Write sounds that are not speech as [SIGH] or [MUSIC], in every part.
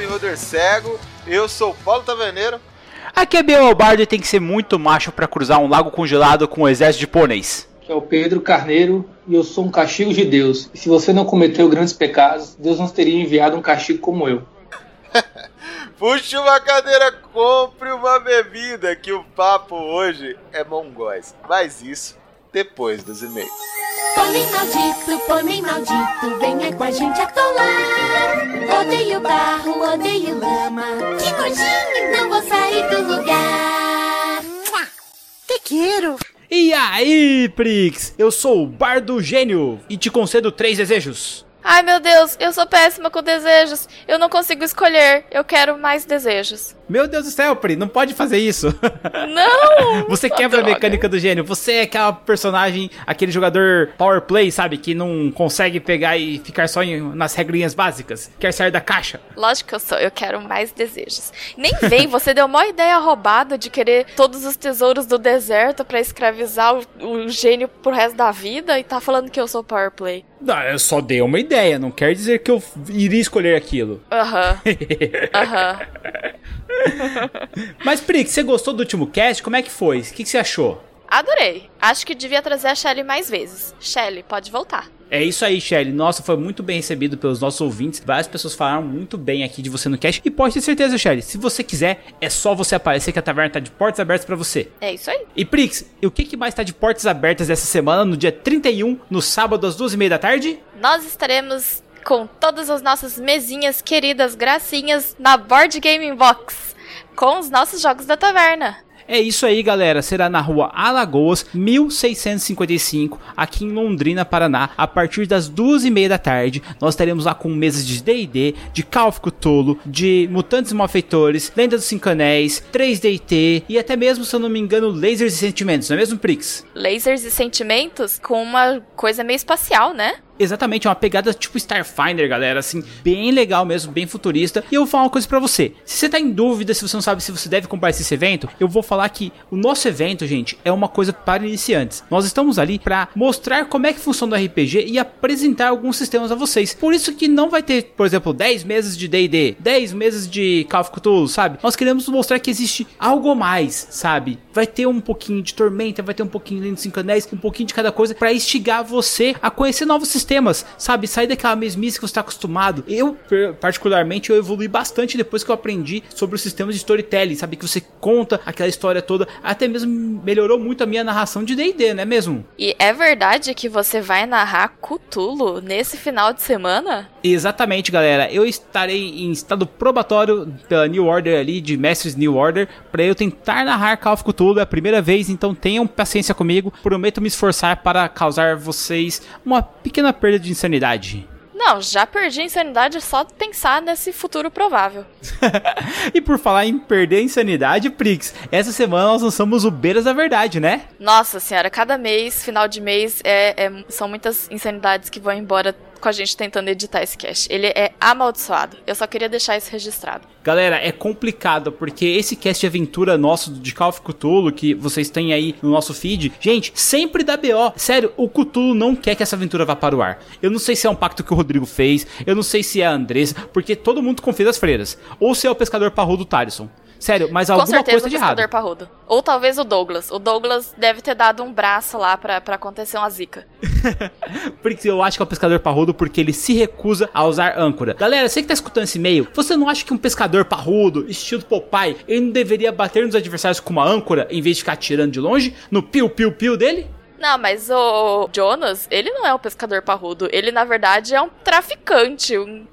Beholder Cego. Eu sou o Paulo Taverneiro. Aqui é Biel Albardo e tem que ser muito macho para cruzar um lago congelado com um exército de pôneis. Que é o Pedro Carneiro e eu sou um castigo de Deus. E se você não cometeu grandes pecados, Deus não teria enviado um castigo como eu. [LAUGHS] Puxe uma cadeira, compre uma bebida, que o papo hoje é mongóis. Mas isso depois dos e-mails. Pônei maldito, pônei maldito, venha com a gente atolar. Odeio barro, odeio lama. Que nojinho, não vou sair do lugar. Te quero. E aí, Prix? Eu sou o Bardo Gênio e te concedo três desejos. Ai meu Deus, eu sou péssima com desejos. Eu não consigo escolher. Eu quero mais desejos. Meu Deus do céu, Pri, não pode fazer isso. Não! [LAUGHS] Você quebra a mecânica do gênio. Você é aquela personagem, aquele jogador power play, sabe? Que não consegue pegar e ficar só em, nas regrinhas básicas. Quer sair da caixa. Lógico que eu sou. Eu quero mais desejos. Nem vem, você deu uma ideia roubada de querer todos os tesouros do deserto pra escravizar o, o gênio pro resto da vida e tá falando que eu sou power play. Não, eu só dei uma ideia. Não quer dizer que eu iria escolher aquilo. Aham. [LAUGHS] Aham. [LAUGHS] Mas, Prix, você gostou do último cast? Como é que foi? O que, que você achou? Adorei. Acho que devia trazer a Shelly mais vezes. Shelly, pode voltar. É isso aí, Shelly. Nossa, foi muito bem recebido pelos nossos ouvintes. Várias pessoas falaram muito bem aqui de você no cast. E pode ter certeza, Shelly, se você quiser, é só você aparecer que a taverna tá de portas abertas pra você. É isso aí. E Prix, e o que, que mais tá de portas abertas essa semana, no dia 31, no sábado, às duas e meia da tarde? Nós estaremos com todas as nossas mesinhas queridas, gracinhas, na Board Gaming Box. Com os nossos jogos da taverna. É isso aí, galera. Será na rua Alagoas, 1655, aqui em Londrina, Paraná, a partir das duas e meia da tarde. Nós estaremos lá com mesas de D&D, de Call of Cthulhu, de Mutantes e Malfeitores, Lenda dos Cinco Anéis, 3D&T e até mesmo, se eu não me engano, Lasers e Sentimentos, não é mesmo, Prix? Lasers e sentimentos com uma coisa meio espacial, né? Exatamente, é uma pegada tipo Starfinder, galera, assim, bem legal mesmo, bem futurista. E eu vou falar uma coisa pra você. Se você tá em dúvida, se você não sabe se você deve comprar esse evento, eu vou falar que o nosso evento, gente, é uma coisa para iniciantes. Nós estamos ali pra mostrar como é que funciona o RPG e apresentar alguns sistemas a vocês. Por isso que não vai ter, por exemplo, 10 meses de D&D, 10 meses de Call of Cthulhu, sabe? Nós queremos mostrar que existe algo mais, sabe? Vai ter um pouquinho de Tormenta, vai ter um pouquinho de Cinco Anéis, um pouquinho de cada coisa pra instigar você a conhecer novos sistemas, sabe? Sair daquela mesmice que você está acostumado. Eu, particularmente, eu evolui bastante depois que eu aprendi sobre os sistemas de storytelling, sabe? Que você conta aquela história toda. Até mesmo melhorou muito a minha narração de D&D, não é mesmo? E é verdade que você vai narrar Cthulhu nesse final de semana? Exatamente, galera. Eu estarei em estado probatório pela New Order ali, de Mestres New Order, para eu tentar narrar Call of Cthulhu é a primeira vez, então tenham paciência comigo. Prometo me esforçar para causar vocês uma pequena perda de insanidade. Não, já perdi a insanidade só de pensar nesse futuro provável. [LAUGHS] e por falar em perder a insanidade, Prix, essa semana nós lançamos o Beiras da Verdade, né? Nossa senhora, cada mês, final de mês, é, é- são muitas insanidades que vão embora com a gente tentando editar esse cast. Ele é amaldiçoado. Eu só queria deixar isso registrado. Galera, é complicado porque esse cast de aventura nosso de Call of Cthulhu que vocês têm aí no nosso feed, gente, sempre dá BO. Sério, o Cthulhu não quer que essa aventura vá para o ar. Eu não sei se é um pacto que o Rodrigo fez, eu não sei se é a Andressa, porque todo mundo confia das freiras. Ou se é o pescador parrudo Tarisson. Sério, mas Com alguma certeza coisa o de errado. pescador parrudo. Ou talvez o Douglas. O Douglas deve ter dado um braço lá pra acontecer uma zica. [LAUGHS] [LAUGHS] Porque eu acho que é o pescador parrudo porque ele se recusa a usar âncora. Galera, você que tá escutando esse e-mail, você não acha que um pescador parrudo, estilo Popeye, ele não deveria bater nos adversários com uma âncora em vez de ficar atirando de longe no piu-piu-piu dele? Não, mas o Jonas, ele não é um pescador parrudo. Ele, na verdade, é um traficante. Um...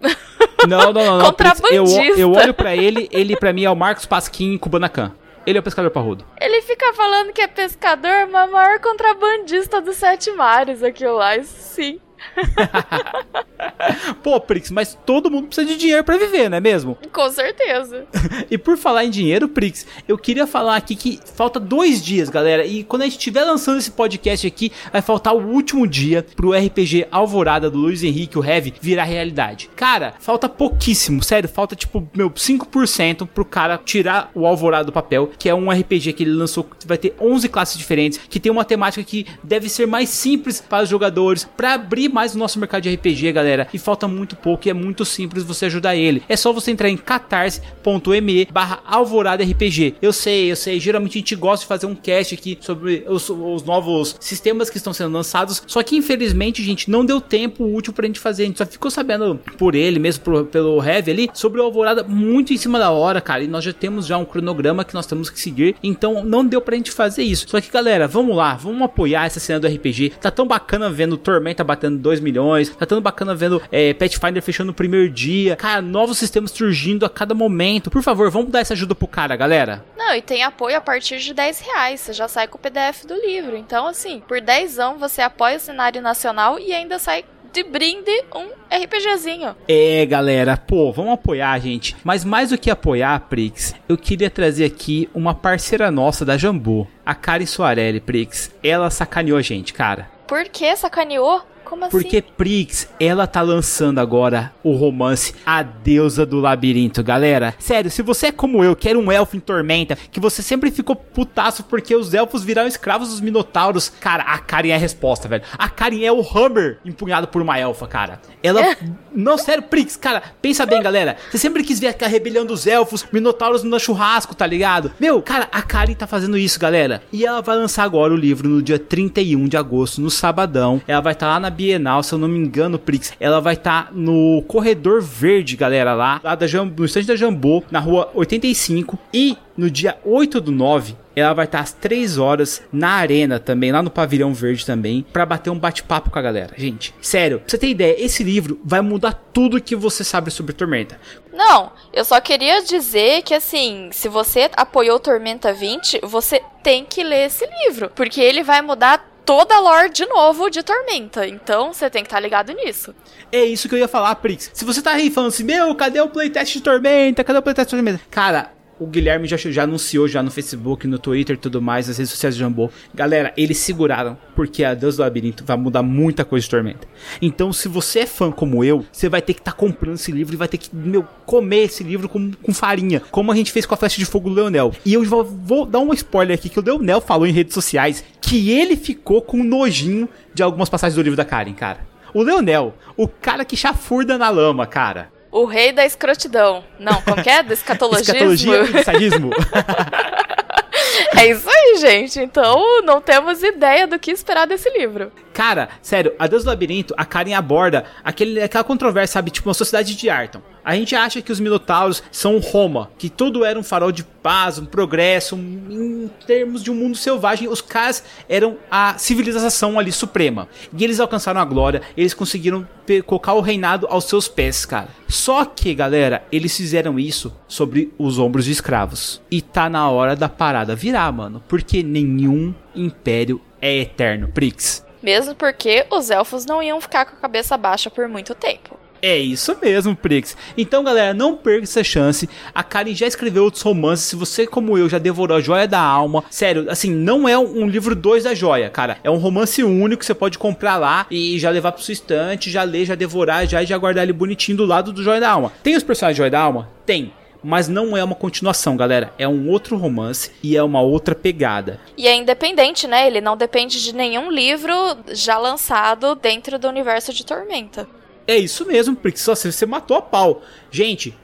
Não, não, não. não [LAUGHS] Prince, eu, Contrabandista. eu olho pra ele, ele pra mim é o Marcos Pasquim em Kubanacan. Ele é o pescador parrudo. Ele fica falando que é pescador, mas o maior contrabandista dos sete mares, aquilo lá, isso sim. [LAUGHS] Pô, Prix, mas todo mundo precisa de dinheiro pra viver, não é mesmo? Com certeza. [LAUGHS] E por falar em dinheiro, Prix, eu queria falar aqui que falta dois dias, galera. E quando a gente estiver lançando esse podcast aqui, vai faltar o último dia pro RPG Alvorada do Luiz Henrique, o Heavy, virar realidade. Cara, falta pouquíssimo, sério, falta tipo, meu, 5% pro cara tirar o Alvorada do papel, que é um RPG que ele lançou, que vai ter 11 classes diferentes, que tem uma temática que deve ser mais simples para os jogadores, pra abrir mais o nosso mercado de RPG, galera. E falta muito pouco e é muito simples você ajudar ele. É só você entrar em catarse.me barra alvorada RPG. Eu sei, eu sei, geralmente a gente gosta de fazer um cast aqui sobre os, os novos sistemas que estão sendo lançados, só que infelizmente, gente, não deu tempo útil pra gente fazer. A gente só ficou sabendo por ele mesmo, pelo Heavy ali, sobre o Alvorada muito em cima da hora, cara. E nós já temos já um cronograma que nós temos que seguir. Então não deu pra gente fazer isso. Só que, galera, vamos lá, vamos apoiar essa cena do RPG. Tá tão bacana vendo Tormenta batendo 2 milhões. Tá tão bacana vendo é, Pathfinder fechando no primeiro dia. Cara, novos sistemas surgindo a cada momento. Por favor, vamos dar essa ajuda pro cara, galera. Não, e tem apoio a partir de 10 reais. Você já sai com o PDF do livro. Então, assim, por 10 você apoia o cenário nacional e ainda sai de brinde um RPGzinho. É, galera, pô, vamos apoiar, gente. Mas mais do que apoiar, Prix, eu queria trazer aqui uma parceira nossa da Jambu, a Kari Soarelli, Prix. Ela sacaneou a gente, cara. Por que sacaneou? Como assim? Porque Prix, ela tá lançando agora o romance A Deusa do Labirinto, galera. Sério, se você é como eu, que era um elfo em tormenta, que você sempre ficou putaço porque os elfos viraram escravos dos minotauros, cara, a Karen é a resposta, velho. A Karen é o Hammer empunhado por uma elfa, cara. Ela. Não, sério, Prix, cara, pensa bem, galera. Você sempre quis ver a rebelião dos elfos, minotauros no churrasco, tá ligado? Meu, cara, a Karen tá fazendo isso, galera. E ela vai lançar agora o livro no dia 31 de agosto, no sabadão. Ela vai estar tá lá na Bienal, se eu não me engano, Prix. Ela vai estar tá no Corredor Verde, galera, lá, lá da Jambu, no estande da Jambô, na rua 85. E no dia 8 do 9, ela vai estar às 3 horas na arena também, lá no Pavilhão Verde também, para bater um bate-papo com a galera. Gente, sério, pra você ter ideia, esse livro vai mudar tudo que você sabe sobre Tormenta. Não, eu só queria dizer que assim, se você apoiou Tormenta 20, você tem que ler esse livro, porque ele vai mudar toda a lore de novo de Tormenta. Então você tem que estar tá ligado nisso. É isso que eu ia falar, Prix. Se você tá aí falando assim, meu, cadê o playtest de Tormenta? Cadê o playtest de Tormenta? Cara, o Guilherme já, já anunciou já no Facebook, no Twitter e tudo mais, nas redes sociais do Jambô. Galera, eles seguraram, porque a Deus do Labirinto vai mudar muita coisa de Tormenta. Então, se você é fã como eu, você vai ter que estar tá comprando esse livro e vai ter que, meu, comer esse livro com, com farinha, como a gente fez com a Festa de Fogo do Leonel. E eu vou, vou dar um spoiler aqui, que o Leonel falou em redes sociais que ele ficou com nojinho de algumas passagens do livro da Karen, cara. O Leonel, o cara que chafurda na lama, cara. O rei da escrotidão. Não, como que é? Do escatologismo? Escatologia e sadismo. [LAUGHS] é isso aí, gente. Então, não temos ideia do que esperar desse livro. Cara, sério, A Deus do Labirinto, a Karen aborda aquele, aquela controvérsia, sabe? Tipo, uma sociedade de Arton. A gente acha que os Minotauros são Roma, que tudo era um farol de paz, um progresso, um, em termos de um mundo selvagem. Os caras eram a civilização ali suprema. E eles alcançaram a glória, eles conseguiram colocar o reinado aos seus pés, cara. Só que, galera, eles fizeram isso sobre os ombros de escravos. E tá na hora da parada virar, mano. Porque nenhum império é eterno, Prix. Mesmo porque os elfos não iam ficar com a cabeça baixa por muito tempo. É isso mesmo, Prix. Então, galera, não perca essa chance. A Karen já escreveu outros romances. Se você, como eu, já devorou a Joia da Alma, sério, assim, não é um, livro 2 da Joia, cara. É um romance único que você pode comprar lá e já levar pro seu estante, já ler, já devorar, já e já guardar ele bonitinho do lado do Joia da Alma. Tem os personagens Joia da Alma? Tem mas não é uma continuação, galera. É um outro romance e é uma outra pegada. E é independente, né? Ele não depende de nenhum livro já lançado dentro do universo de Tormenta. É isso mesmo, porque só você matou a pau. Gente,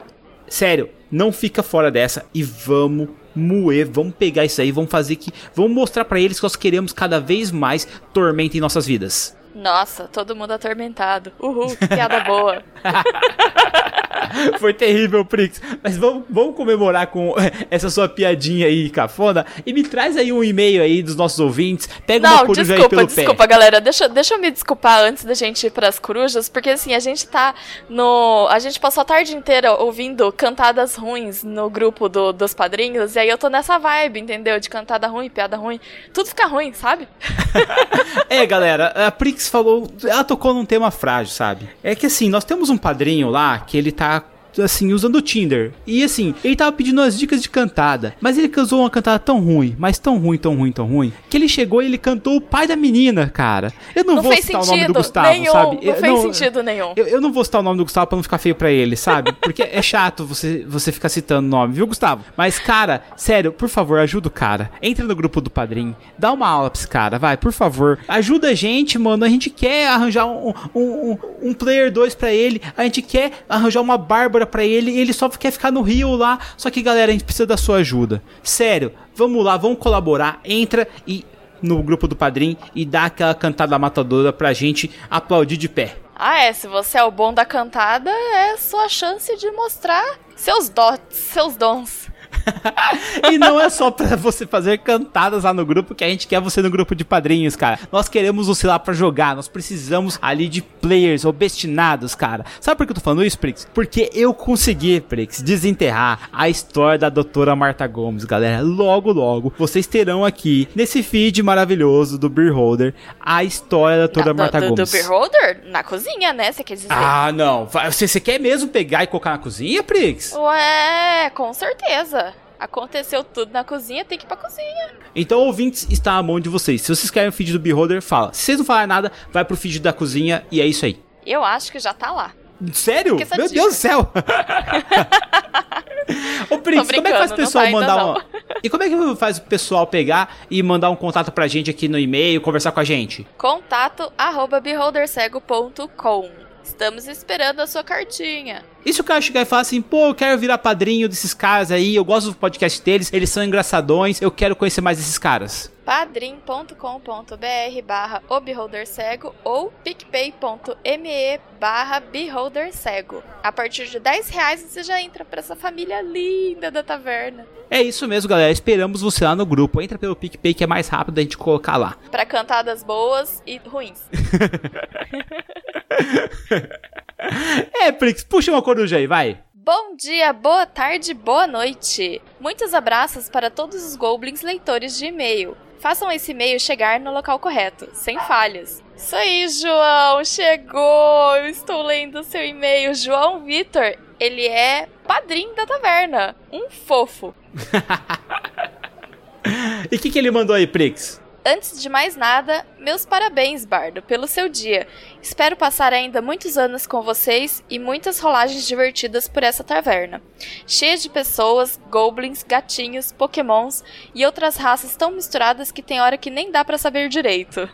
sério, não fica fora dessa e vamos moer, vamos pegar isso aí, vamos fazer que, vamos mostrar para eles que nós queremos cada vez mais tormenta em nossas vidas. Nossa, todo mundo atormentado. Uhul, que piada boa. [LAUGHS] Foi terrível, Prix. Mas vamos, vamos comemorar com essa sua piadinha aí, cafona. E me traz aí um e-mail aí dos nossos ouvintes. Pega Não, uma coruja desculpa, aí pelo desculpa, pé. Desculpa, galera. Deixa, deixa eu me desculpar antes da gente ir pras corujas. Porque assim, a gente tá no. A gente passou a tarde inteira ouvindo cantadas ruins no grupo do, dos padrinhos. E aí eu tô nessa vibe, entendeu? De cantada ruim, piada ruim. Tudo fica ruim, sabe? [LAUGHS] é, galera. A Prix falou. Ela tocou num tema frágil, sabe? É que assim, nós temos um padrinho lá que ele tá assim, usando o Tinder. E assim, ele tava pedindo umas dicas de cantada. Mas ele cantou uma cantada tão ruim, mas tão ruim, tão ruim, tão ruim, que ele chegou e ele cantou o pai da menina, cara. Eu não, Não vou citar o nome do Gustavo, nenhum. sabe? Não Eu- fez sentido nenhum. Eu, eu não vou citar o nome do Gustavo pra não ficar feio pra ele, sabe? Porque é chato você, você ficar citando o nome, viu, Gustavo? Mas, cara, sério, por favor, ajuda o cara. Entra no grupo do padrinho, dá uma aula pra esse cara, vai, por favor. Ajuda a gente, mano. A gente quer arranjar um, um, um, um player 2 pra ele. A gente quer arranjar uma Bárbara pra ele. E ele só quer ficar no Rio lá. Só que, galera, a gente precisa da sua ajuda. Sério, vamos lá, vamos colaborar. Entra e no grupo do padrinho e dá aquela cantada matadora pra gente aplaudir de pé. Ah, é. Se você é o bom da cantada, é sua chance de mostrar seus dotes, seus dons. [LAUGHS] E não é só pra você fazer cantadas lá no grupo que a gente quer você no grupo de padrinhos, cara. Nós queremos você lá pra jogar. Nós precisamos ali de players obstinados, cara. Sabe por que eu tô falando isso, Prix? Porque eu consegui, Prix, desenterrar a história da doutora Marta Gomes, galera. Logo, logo, vocês terão aqui, nesse feed maravilhoso do Beer Holder, a história da doutora do, Marta do, do Gomes. beer holder? Na cozinha, né? Você quer dizer? Ah, não. Você, você quer mesmo pegar e colocar na cozinha, Prix? Ué, com certeza. Aconteceu tudo na cozinha, tem que ir pra cozinha. Então, ouvintes, está à mão de vocês. Se vocês querem o feed do Beholder, fala. Se vocês não falarem nada, vai pro feed da cozinha e é isso aí. Eu acho que já tá lá. Sério? Meu dica. Deus do céu! [LAUGHS] Ô, Prince, como é que faz o pessoal tá mandar um... E como é que faz o pessoal pegar e mandar um contato pra gente aqui no e-mail, conversar com a gente? Contato arroba beholdercego.com. Estamos esperando a sua cartinha. E se o cara chegar e falar assim, pô, eu quero virar padrinho desses caras aí, eu gosto do podcast deles, eles são engraçadões, eu quero conhecer mais esses caras. padrim.com.br barra cego ou picpay.me barra beholder cego. A partir de 10 reais você já entra pra essa família linda da taverna. É isso mesmo, galera. Esperamos você lá no grupo. Entra pelo PicPay que é mais rápido a gente colocar lá. Pra cantadas boas e ruins. [LAUGHS] É, Prix, puxa uma coruja aí, vai. Bom dia, boa tarde, boa noite. Muitos abraços para todos os goblins leitores de e-mail. Façam esse e-mail chegar no local correto, sem falhas. Isso aí, João, chegou! Eu estou lendo o seu e-mail. João Vitor, ele é padrinho da taverna. Um fofo. [LAUGHS] E o que, que ele mandou aí, Prix? Antes de mais nada, meus parabéns, Bardo, pelo seu dia. Espero passar ainda muitos anos com vocês e muitas rolagens divertidas por essa taverna. Cheia de pessoas, goblins, gatinhos, pokémons e outras raças tão misturadas que tem hora que nem dá pra saber direito.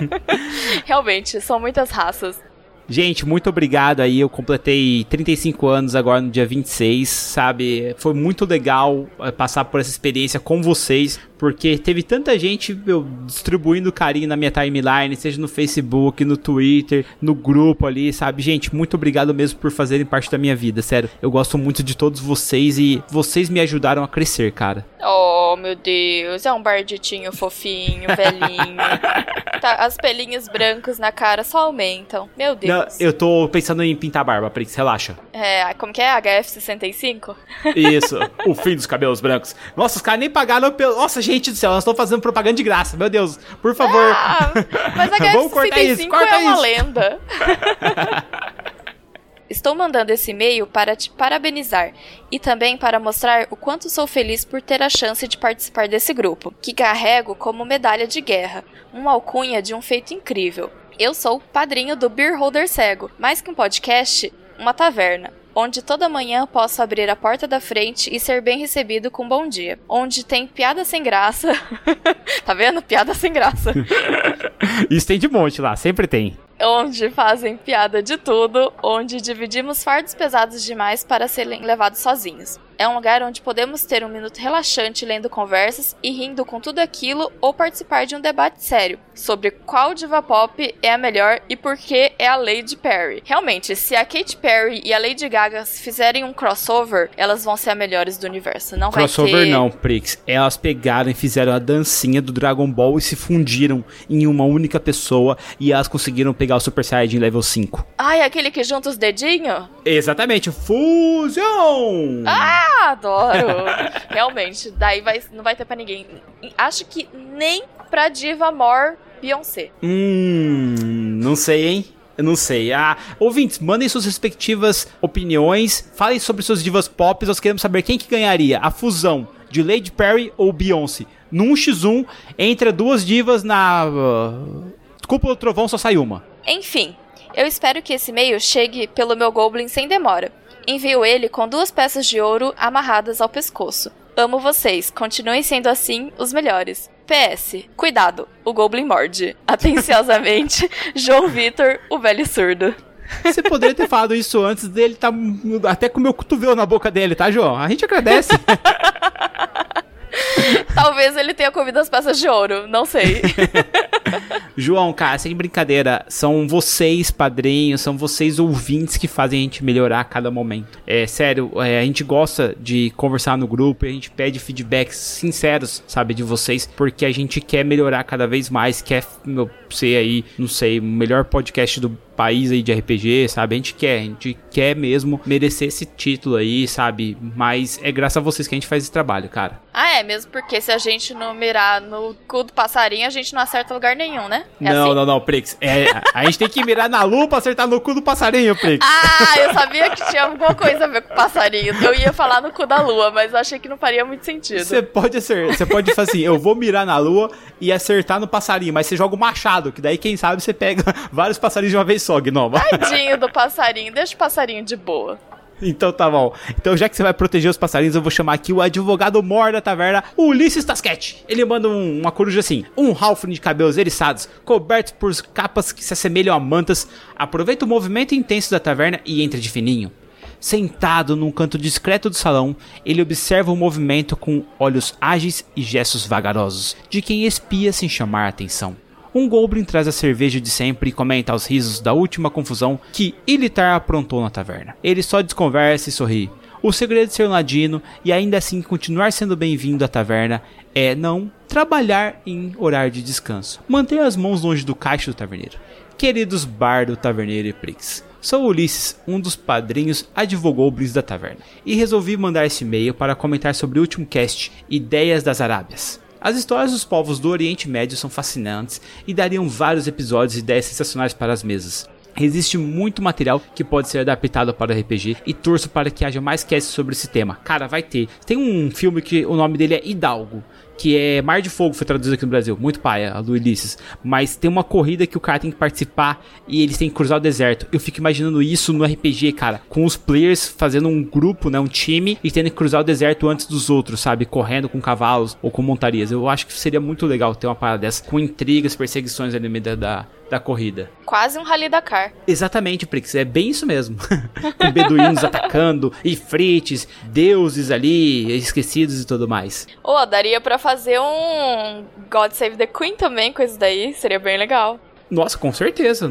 [LAUGHS] Realmente, são muitas raças. Gente, muito obrigado aí. Eu completei 35 anos agora no dia 26, sabe? Foi muito legal eh, passar por essa experiência com vocês, porque teve tanta gente meu, distribuindo carinho na minha timeline, seja no Facebook, no Twitter, no grupo ali, sabe? Gente, muito obrigado mesmo por fazerem parte da minha vida, sério. Eu gosto muito de todos vocês e vocês me ajudaram a crescer, cara. Oh, meu Deus, é um barditinho fofinho, velhinho. [LAUGHS] Tá, as pelinhas brancos na cara só aumentam. Meu Deus. Não, eu tô pensando em pintar a barba, Prix, relaxa. É, como que é? HF65? Isso, o fim dos cabelos brancos. Nossa, os caras nem pagaram pelo. Nossa, gente do céu, nós estamos fazendo propaganda de graça, meu Deus. Por favor. Ah, mas a [LAUGHS] Vamos cortar isso, HF65 corta é uma isso. lenda. [LAUGHS] Estou mandando esse e-mail para te parabenizar e também para mostrar o quanto sou feliz por ter a chance de participar desse grupo, que carrego como medalha de guerra, uma alcunha de um feito incrível. Eu sou padrinho do Beer Holder Cego, mais que um podcast, uma taverna. Onde toda manhã posso abrir a porta da frente e ser bem recebido com bom dia. Onde tem piada sem graça. [LAUGHS] tá vendo? Piada sem graça. [LAUGHS] Isso tem de monte lá, sempre tem. Onde fazem piada de tudo, onde dividimos fardos pesados demais para serem levados sozinhos. É um lugar onde podemos ter um minuto relaxante lendo conversas e rindo com tudo aquilo ou participar de um debate sério sobre qual diva pop é a melhor e por que é a Lady Perry. Realmente, se a Katy Perry e a Lady Gaga fizerem um crossover, elas vão ser as melhores do universo. Não Crossover vai ter... não, Prix. Elas pegaram e fizeram a dancinha do Dragon Ball e se fundiram em uma única pessoa e elas conseguiram pegar o Super Saiyajin level 5. Ai, aquele que junta os dedinhos? Exatamente, Fusion! Ah, adoro! [LAUGHS] Realmente, daí vai, não vai ter pra ninguém. Acho que nem pra Diva More Beyoncé. Hum, não sei, hein? Eu não sei. Ah, ouvintes, mandem suas respectivas opiniões. Falem sobre suas divas pop. Nós queremos saber quem que ganharia a fusão de Lady Perry ou Beyoncé. Num X1, entre duas divas na uh, Cúpula do Trovão só sai uma. Enfim, eu espero que esse e-mail chegue pelo meu Goblin sem demora. Envio ele com duas peças de ouro amarradas ao pescoço. Amo vocês, continuem sendo assim os melhores. PS, cuidado, o Goblin morde. Atenciosamente, [LAUGHS] João Vitor, o velho surdo. Você poderia ter falado isso antes dele tá até com o meu cotovelo na boca dele, tá, João? A gente agradece. [LAUGHS] [LAUGHS] Talvez ele tenha comido as peças de ouro, não sei. [LAUGHS] João, cara, sem brincadeira, são vocês, padrinhos, são vocês ouvintes que fazem a gente melhorar a cada momento. É sério, é, a gente gosta de conversar no grupo e a gente pede feedbacks sinceros, sabe, de vocês, porque a gente quer melhorar cada vez mais, quer meu, ser aí, não sei, o melhor podcast do país aí de RPG, sabe? A gente quer, a gente quer mesmo merecer esse título aí, sabe? Mas é graças a vocês que a gente faz esse trabalho, cara. Ah, é mesmo porque se a gente não mirar no cu do passarinho, a gente não acerta lugar nenhum, né? É não, assim? não, não, Prix. É, a gente tem que mirar na lua pra acertar no cu do passarinho, Prix. Ah, eu sabia que tinha alguma coisa a ver com passarinho. Eu ia falar no cu da lua, mas eu achei que não faria muito sentido. Você pode acertar, você pode fazer assim, eu vou mirar na lua e acertar no passarinho, mas você joga o machado, que daí quem sabe você pega [LAUGHS] vários passarinhos de uma vez só, Gnoma. Tadinho do passarinho, deixa o passarinho de boa. Então tá bom. Então já que você vai proteger os passarinhos, eu vou chamar aqui o advogado mor da taverna, Ulisses Tasquete. Ele manda um- uma coruja assim, um halfling de cabelos eriçados, cobertos por capas que se assemelham a mantas. Aproveita o movimento intenso da taverna e entra de fininho. Sentado num canto discreto do salão, ele observa o movimento com olhos ágeis e gestos vagarosos, de quem espia sem chamar a atenção. Um Goblin traz a cerveja de sempre e comenta aos risos da última confusão que Ilitar aprontou na taverna. Ele só desconversa e sorri. O segredo de ser um ladino e ainda assim continuar sendo bem-vindo à taverna é não trabalhar em horário de descanso. Manter as mãos longe do caixa do taverneiro. Queridos Bardo, Taverneiro e Prix, sou Ulisses, um dos padrinhos advogoblins da taverna, e resolvi mandar esse e-mail para comentar sobre o último cast Ideias das Arábias. As histórias dos povos do Oriente Médio são fascinantes e dariam vários episódios e ideias sensacionais para as mesas. Existe muito material que pode ser adaptado para RPG e torço para que haja mais casts sobre esse tema. Cara, vai ter. Tem um filme que o nome dele é Hidalgo, que é Mar de Fogo, foi traduzido aqui no Brasil. Muito paia, a do Ulisses. Mas tem uma corrida que o cara tem que participar e eles têm que cruzar o deserto. Eu fico imaginando isso no RPG, cara, com os players fazendo um grupo, né, um time e tendo que cruzar o deserto antes dos outros, sabe, correndo com cavalos ou com montarias. Eu acho que seria muito legal ter uma parada dessa com intrigas, perseguições ali no meio da, da, da corrida. Quase um Rally Dakar. Exatamente, Prix, é bem isso mesmo. [LAUGHS] com beduínos atacando, ifrites, deuses ali, esquecidos e tudo mais. Ô, daria pra fazer um God Save the Queen também com isso daí, seria bem legal. Nossa, com certeza.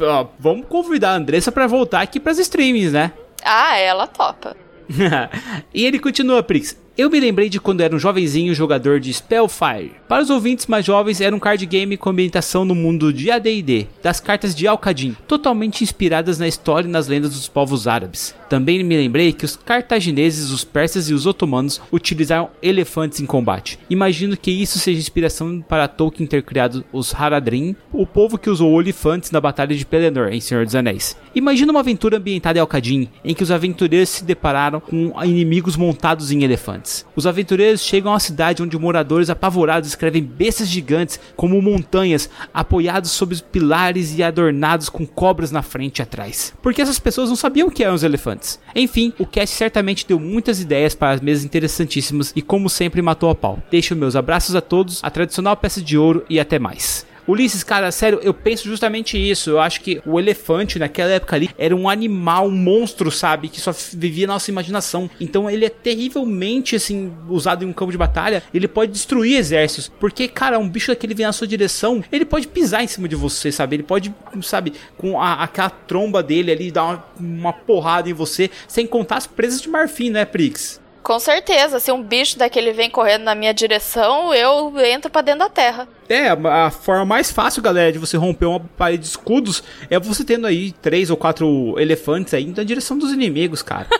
Ó, vamos convidar a Andressa pra voltar aqui pras streams, né? Ah, ela topa. [LAUGHS] e ele continua, Prix. Eu me lembrei de quando era um jovenzinho jogador de Spellfire. Para os ouvintes mais jovens, era um card game com ambientação no mundo de AD&D, das cartas de Al-Qadim, totalmente inspiradas na história e nas lendas dos povos árabes. Também me lembrei que os cartagineses, os persas e os otomanos utilizaram elefantes em combate. Imagino que isso seja inspiração para Tolkien ter criado os Haradrim, o povo que usou elefantes na Batalha de Pelennor em Senhor dos Anéis. Imagina uma aventura ambientada em Al-Qadim, em que os aventureiros se depararam com inimigos montados em elefantes. Os aventureiros chegam uma cidade onde moradores apavorados escrevem bestas gigantes como montanhas, apoiados sobre pilares e adornados com cobras na frente e atrás. Porque essas pessoas não sabiam o que eram os elefantes. Enfim, o cast certamente deu muitas ideias para as mesas interessantíssimas e como sempre matou a pau. Deixo meus abraços a todos, a tradicional peça de ouro e até mais. Ulisses, cara, sério, eu penso justamente isso. Eu acho que o elefante naquela época ali era um animal, um monstro, sabe? Que só vivia na nossa imaginação. Então ele é terrivelmente, assim, usado em um campo de batalha. Ele pode destruir exércitos. Porque, cara, um bicho daquele vem na sua direção, ele pode pisar em cima de você, sabe? Ele pode, sabe, com a- aquela tromba dele ali, dar uma, uma porrada em você. Sem contar as presas de marfim, né, Prix? Com certeza, se um bicho daquele vem correndo na minha direção, eu entro pra dentro da terra. É, a a forma mais fácil, galera, de você romper uma parede de escudos é você tendo aí três ou quatro elefantes aí na direção dos inimigos, cara. [LAUGHS]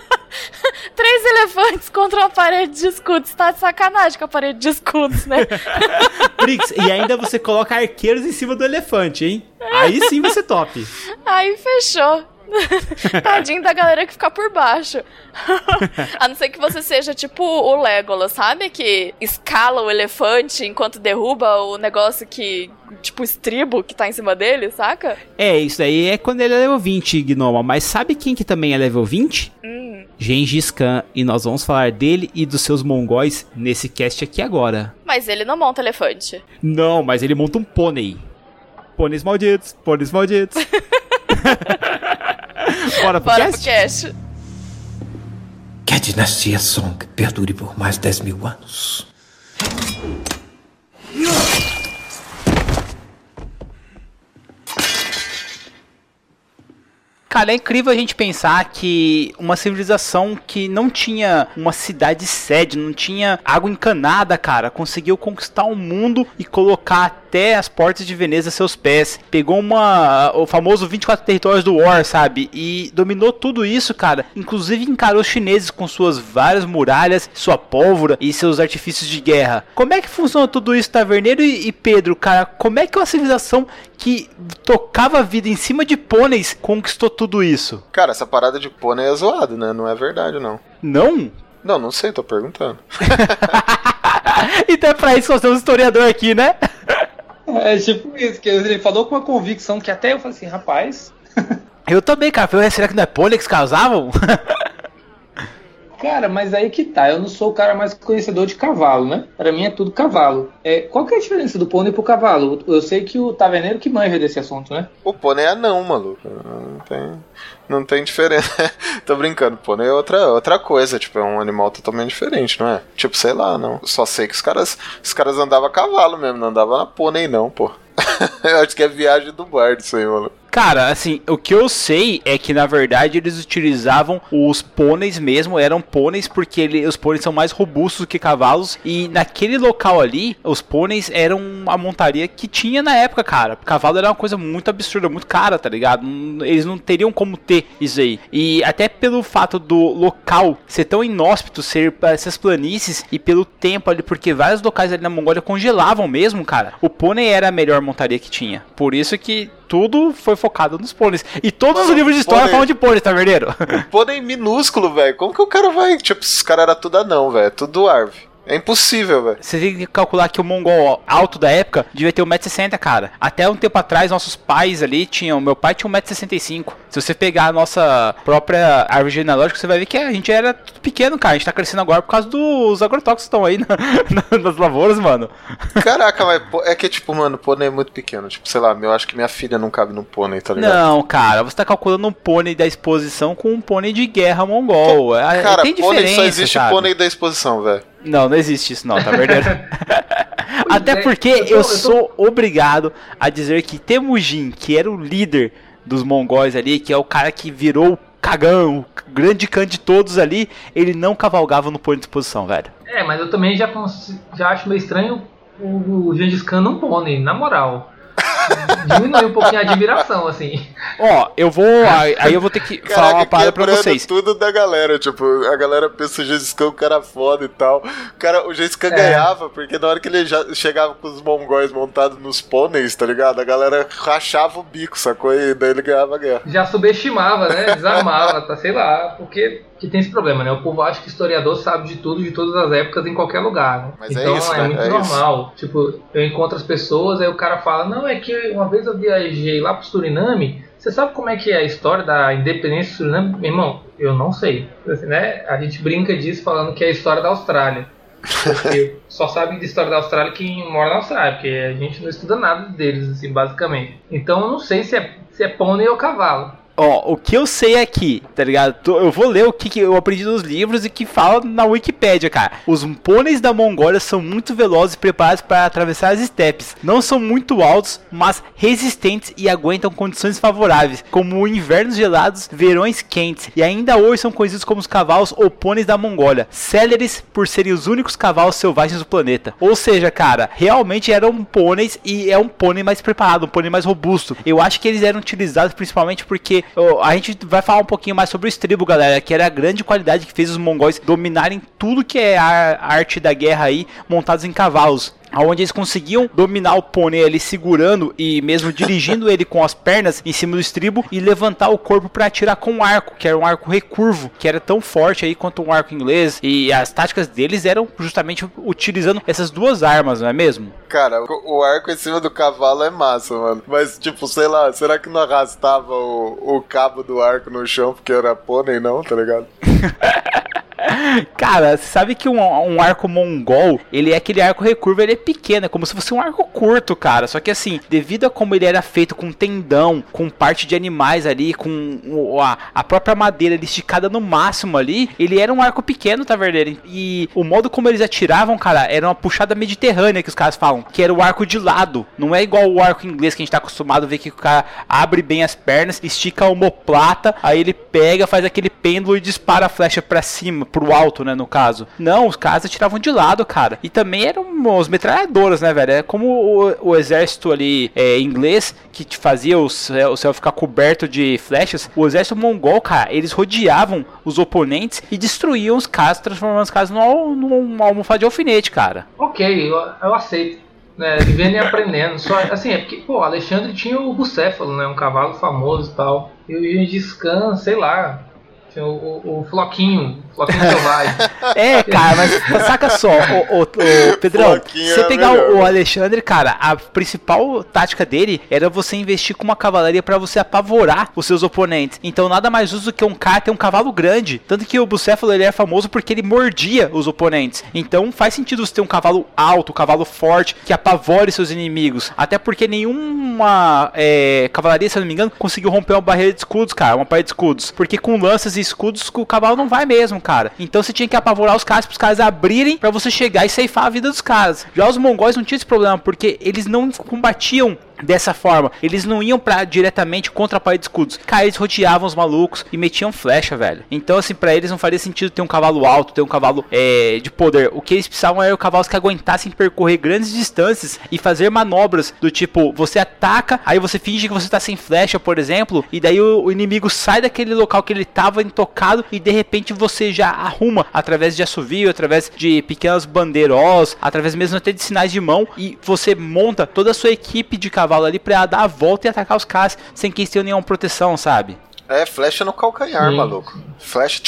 Três elefantes contra uma parede de escudos. Tá de sacanagem com a parede de escudos, né? [LAUGHS] Brix, e ainda você coloca arqueiros em cima do elefante, hein? Aí sim vai ser top. Aí fechou. [LAUGHS] Tadinho da galera que fica por baixo. [LAUGHS] A não ser que você seja tipo o Legolas, sabe? Que escala o elefante enquanto derruba o negócio que. Tipo, estribo que tá em cima dele, saca? É, isso aí é quando ele é level 20, Gnoma. Mas sabe quem que também é level 20? Hum. Gengis Khan. E nós vamos falar dele e dos seus mongóis nesse cast aqui agora. Mas ele não monta elefante. Não, mas ele monta um pônei. Pôneis malditos, pôneis malditos. [LAUGHS] [LAUGHS] Bora pro Bora pro cast? cast. Que a dinastia Song perdure por mais 10 mil anos. Cara, é incrível a gente pensar que uma civilização que não tinha uma cidade sede, não tinha água encanada, cara, conseguiu conquistar o mundo e colocar até as portas de Veneza a seus pés. Pegou uma o famoso 24 territórios do War, sabe? E dominou tudo isso, cara. Inclusive encarou os chineses com suas várias muralhas, sua pólvora e seus artifícios de guerra. Como é que funciona tudo isso, Taverneiro e, Pedro, cara? Como é que uma civilização que tocava a vida em cima de pôneis conquistou tudo isso? Cara, essa parada de pônei é zoado, né? Não é verdade, não. Não? Não, não sei, tô perguntando. [LAUGHS] então é pra isso que nós temos um historiador aqui, né? É tipo isso, que ele falou com uma convicção que até eu falei assim, rapaz. Eu também, cara. Falei, será que não é pônei que se casavam? [LAUGHS] Cara, mas aí que tá, eu não sou o cara mais conhecedor de cavalo, né? Pra mim é tudo cavalo. É, qual que é a diferença do pônei pro cavalo? Eu sei que o taverneiro que manja desse assunto, né? O pônei é anão, maluco. Não tem, não tem diferença. [LAUGHS] Tô brincando, pônei é outra, outra coisa. Tipo, é um animal totalmente diferente, não é? Tipo, sei lá, não. Só sei que os caras, os caras andavam a cavalo mesmo, não andavam na pônei, não, pô. [LAUGHS] eu acho que é viagem do bardo isso aí, mano. Cara, assim, o que eu sei é que na verdade eles utilizavam os pôneis mesmo, eram pôneis porque ele- os pôneis são mais robustos que cavalos e naquele local ali, os pôneis eram a montaria que tinha na época, cara. Cavalo era uma coisa muito absurda, muito cara, tá ligado? Eles não teriam como ter isso aí. E até pelo fato do local ser tão inóspito, ser pra essas planícies e pelo tempo ali, porque vários locais ali na Mongólia congelavam mesmo, cara. O pônei era a melhor montaria que tinha. Por isso que tudo foi focado nos pôneis. E todos Mano, os livros de história pônei- falam de pôneis, tá verdadeiro? Pônei minúsculo, velho. Como que o cara vai. Tipo, esses caras eram tudo anão, velho. Tudo árvore. É impossível, velho. Você tem que calcular que o mongol alto da época devia ter 1,60m, cara. Até um tempo atrás, nossos pais ali tinham. Meu pai tinha 1,65m. Se você pegar a nossa própria árvore genealógica, você vai ver que a gente era tudo pequeno, cara. A gente tá crescendo agora por causa dos agrotóxicos que estão aí na- [LAUGHS] na- nas lavouras, mano. Caraca, mas é que, tipo, mano, pônei é muito pequeno. Tipo, sei lá, eu acho que minha filha não cabe num pônei, tá ligado? Não, cara, você tá calculando um pônei da exposição com um pônei de guerra mongol. É- Cara, tem pônei diferença, só existe sabe? pônei da exposição, velho. Não, não existe isso não, tá verdade? [LAUGHS] Até é, porque eu tô- eu, eu tô- sou obrigado a dizer que Temujin, que era o líder dos mongóis ali, que é o cara que virou o cagão, o grande Khan de todos ali, ele não cavalgava no pônei de exposição, velho. É, mas eu também já, já acho meio estranho o, o Gengis Khan não pônei, na moral. Diminui um pouquinho a admiração, assim. Ó, eu vou. Aí aí eu vou ter que falar uma parada pra vocês. tudo da galera. Tipo, a galera pensa o Gengis Khan um cara foda e tal. O, cara, o Khan É. ganhava, porque na hora que ele já chegava com os mongóis montados nos pôneis, tá ligado? A galera rachava o bico, sacou? E daí ele ganhava a guerra. Já subestimava, né? Desarmava, tá, sei lá, porque que tem esse problema, né? O povo acha que historiador sabe de tudo, de todas as épocas, em qualquer lugar, né? Mas é então isso, né? muito É normal. Tipo, eu encontro as pessoas, aí o cara fala, não, é que uma vez eu viajei lá pro Suriname, você sabe como é que é a história da independência do Suriname? Meu irmão, eu não sei. Assim, né? A gente brinca disso falando que é a história da Austrália. Porque [LAUGHS] só sabe de história da Austrália quem mora na Austrália, porque a gente não estuda nada deles, assim, basicamente. Então eu não sei se é, se é pônei ou cavalo. Ó, o que eu sei aqui, tá ligado? Eu vou ler o que, eu aprendi nos livros e que fala na Wikipédia, cara. Os pôneis da Mongólia são muito velozes e preparados para atravessar as estepes. Não são muito altos, mas resistentes e aguentam condições favoráveis, como invernos gelados, verões quentes. E ainda hoje são conhecidos como os cavalos ou pôneis da Mongólia, céleres por serem os únicos cavalos selvagens do planeta. Ou seja, cara, realmente eram pôneis e é um pônei mais preparado, um pônei mais robusto. Eu acho que eles eram utilizados principalmente porque a gente vai falar um pouquinho mais sobre o estribo, galera, que era a grande qualidade que fez os mongóis dominarem tudo que é a arte da guerra aí, montados em cavalos. Onde eles conseguiam dominar o pônei ali segurando e mesmo dirigindo [LAUGHS] ele com as pernas em cima do estribo e levantar o corpo para atirar com um arco, que era um arco recurvo, que era tão forte aí quanto um arco inglês. E as táticas deles eram justamente utilizando essas duas armas, não é mesmo? Cara, o, arco em cima do cavalo é massa, mano. Mas, tipo, sei lá, será que não arrastava o, o cabo do arco no chão porque era pônei, não, tá ligado? [LAUGHS] Cara, sabe que um, um arco mongol, ele é aquele arco recurvo, ele é pequeno, é como se fosse um arco curto, cara. Só que assim, devido a como ele era feito com tendão, com parte de animais ali, com a, a própria madeira esticada no máximo ali, ele era um arco pequeno, tá verdadeiro? E o modo como eles atiravam, cara, era uma puxada mediterrânea que os caras falam, que era o arco de lado. Não é igual o arco inglês que a gente tá acostumado a ver que o cara abre bem as pernas, estica a omoplata, aí ele pega, faz aquele pêndulo e dispara a flecha pra cima, pro alto, né, no caso. Não, os caras atiravam de lado, cara. E também eram os metralhadoras, né, velho? É como o, o exército ali é, inglês, que te fazia o céu, o céu ficar coberto de flechas. O exército mongol, cara, eles rodeavam os oponentes e destruíam os caras, transformando os caras numa, numa almofada de alfinete, cara. Ok, eu, eu aceito. Né, vivendo e aprendendo. Só, assim, é porque, pô, Alexandre tinha o Bucéfalo, né? Um cavalo famoso e tal. E o Gengis sei lá. Tinha o, o, o Floquinho, Floquinho Selvagem. [LAUGHS] É, cara, mas saca só, o, o, o [LAUGHS] Pedrão, Floquinho você é pegar melhor, o? Alexandre, cara, a principal tática dele era você investir com uma cavalaria pra você apavorar os seus oponentes. Então nada mais do que um cara ter um cavalo grande. Tanto que o Bucéfalo ele é famoso porque ele mordia os oponentes. Então faz sentido você ter um cavalo alto, um cavalo forte, que apavore seus inimigos. Até porque nenhuma é, cavalaria, se eu não me engano, conseguiu romper uma barreira de escudos, cara, uma parede de escudos. Porque com lanças e escudos o cavalo não vai mesmo, cara. Então você tinha que apavorar os caras para os caras abrirem pra você chegar e ceifar a vida dos caras. Já os mongóis não tinham esse problema porque eles não combatiam dessa forma. Eles não iam pra, diretamente contra a parede de escudos. Cara, eles rodeavam os malucos e metiam flecha, velho. Então, assim, pra eles não faria sentido ter um cavalo alto, ter um cavalo é, de poder. O que eles precisavam era cavalos que aguentassem percorrer grandes distâncias e fazer manobras do tipo, você ataca, aí você finge que você tá sem flecha, por exemplo, e daí o, o inimigo sai daquele local que ele tava intocado e de repente você já arruma através de assovio, através de pequenas bandeiros, através mesmo até de sinais de mão e você monta toda a sua equipe de cavalo ali pra dar a volta e atacar os caras sem que eles tenham nenhuma proteção, sabe? É, flecha no calcanhar, Sim. maluco. Flecha.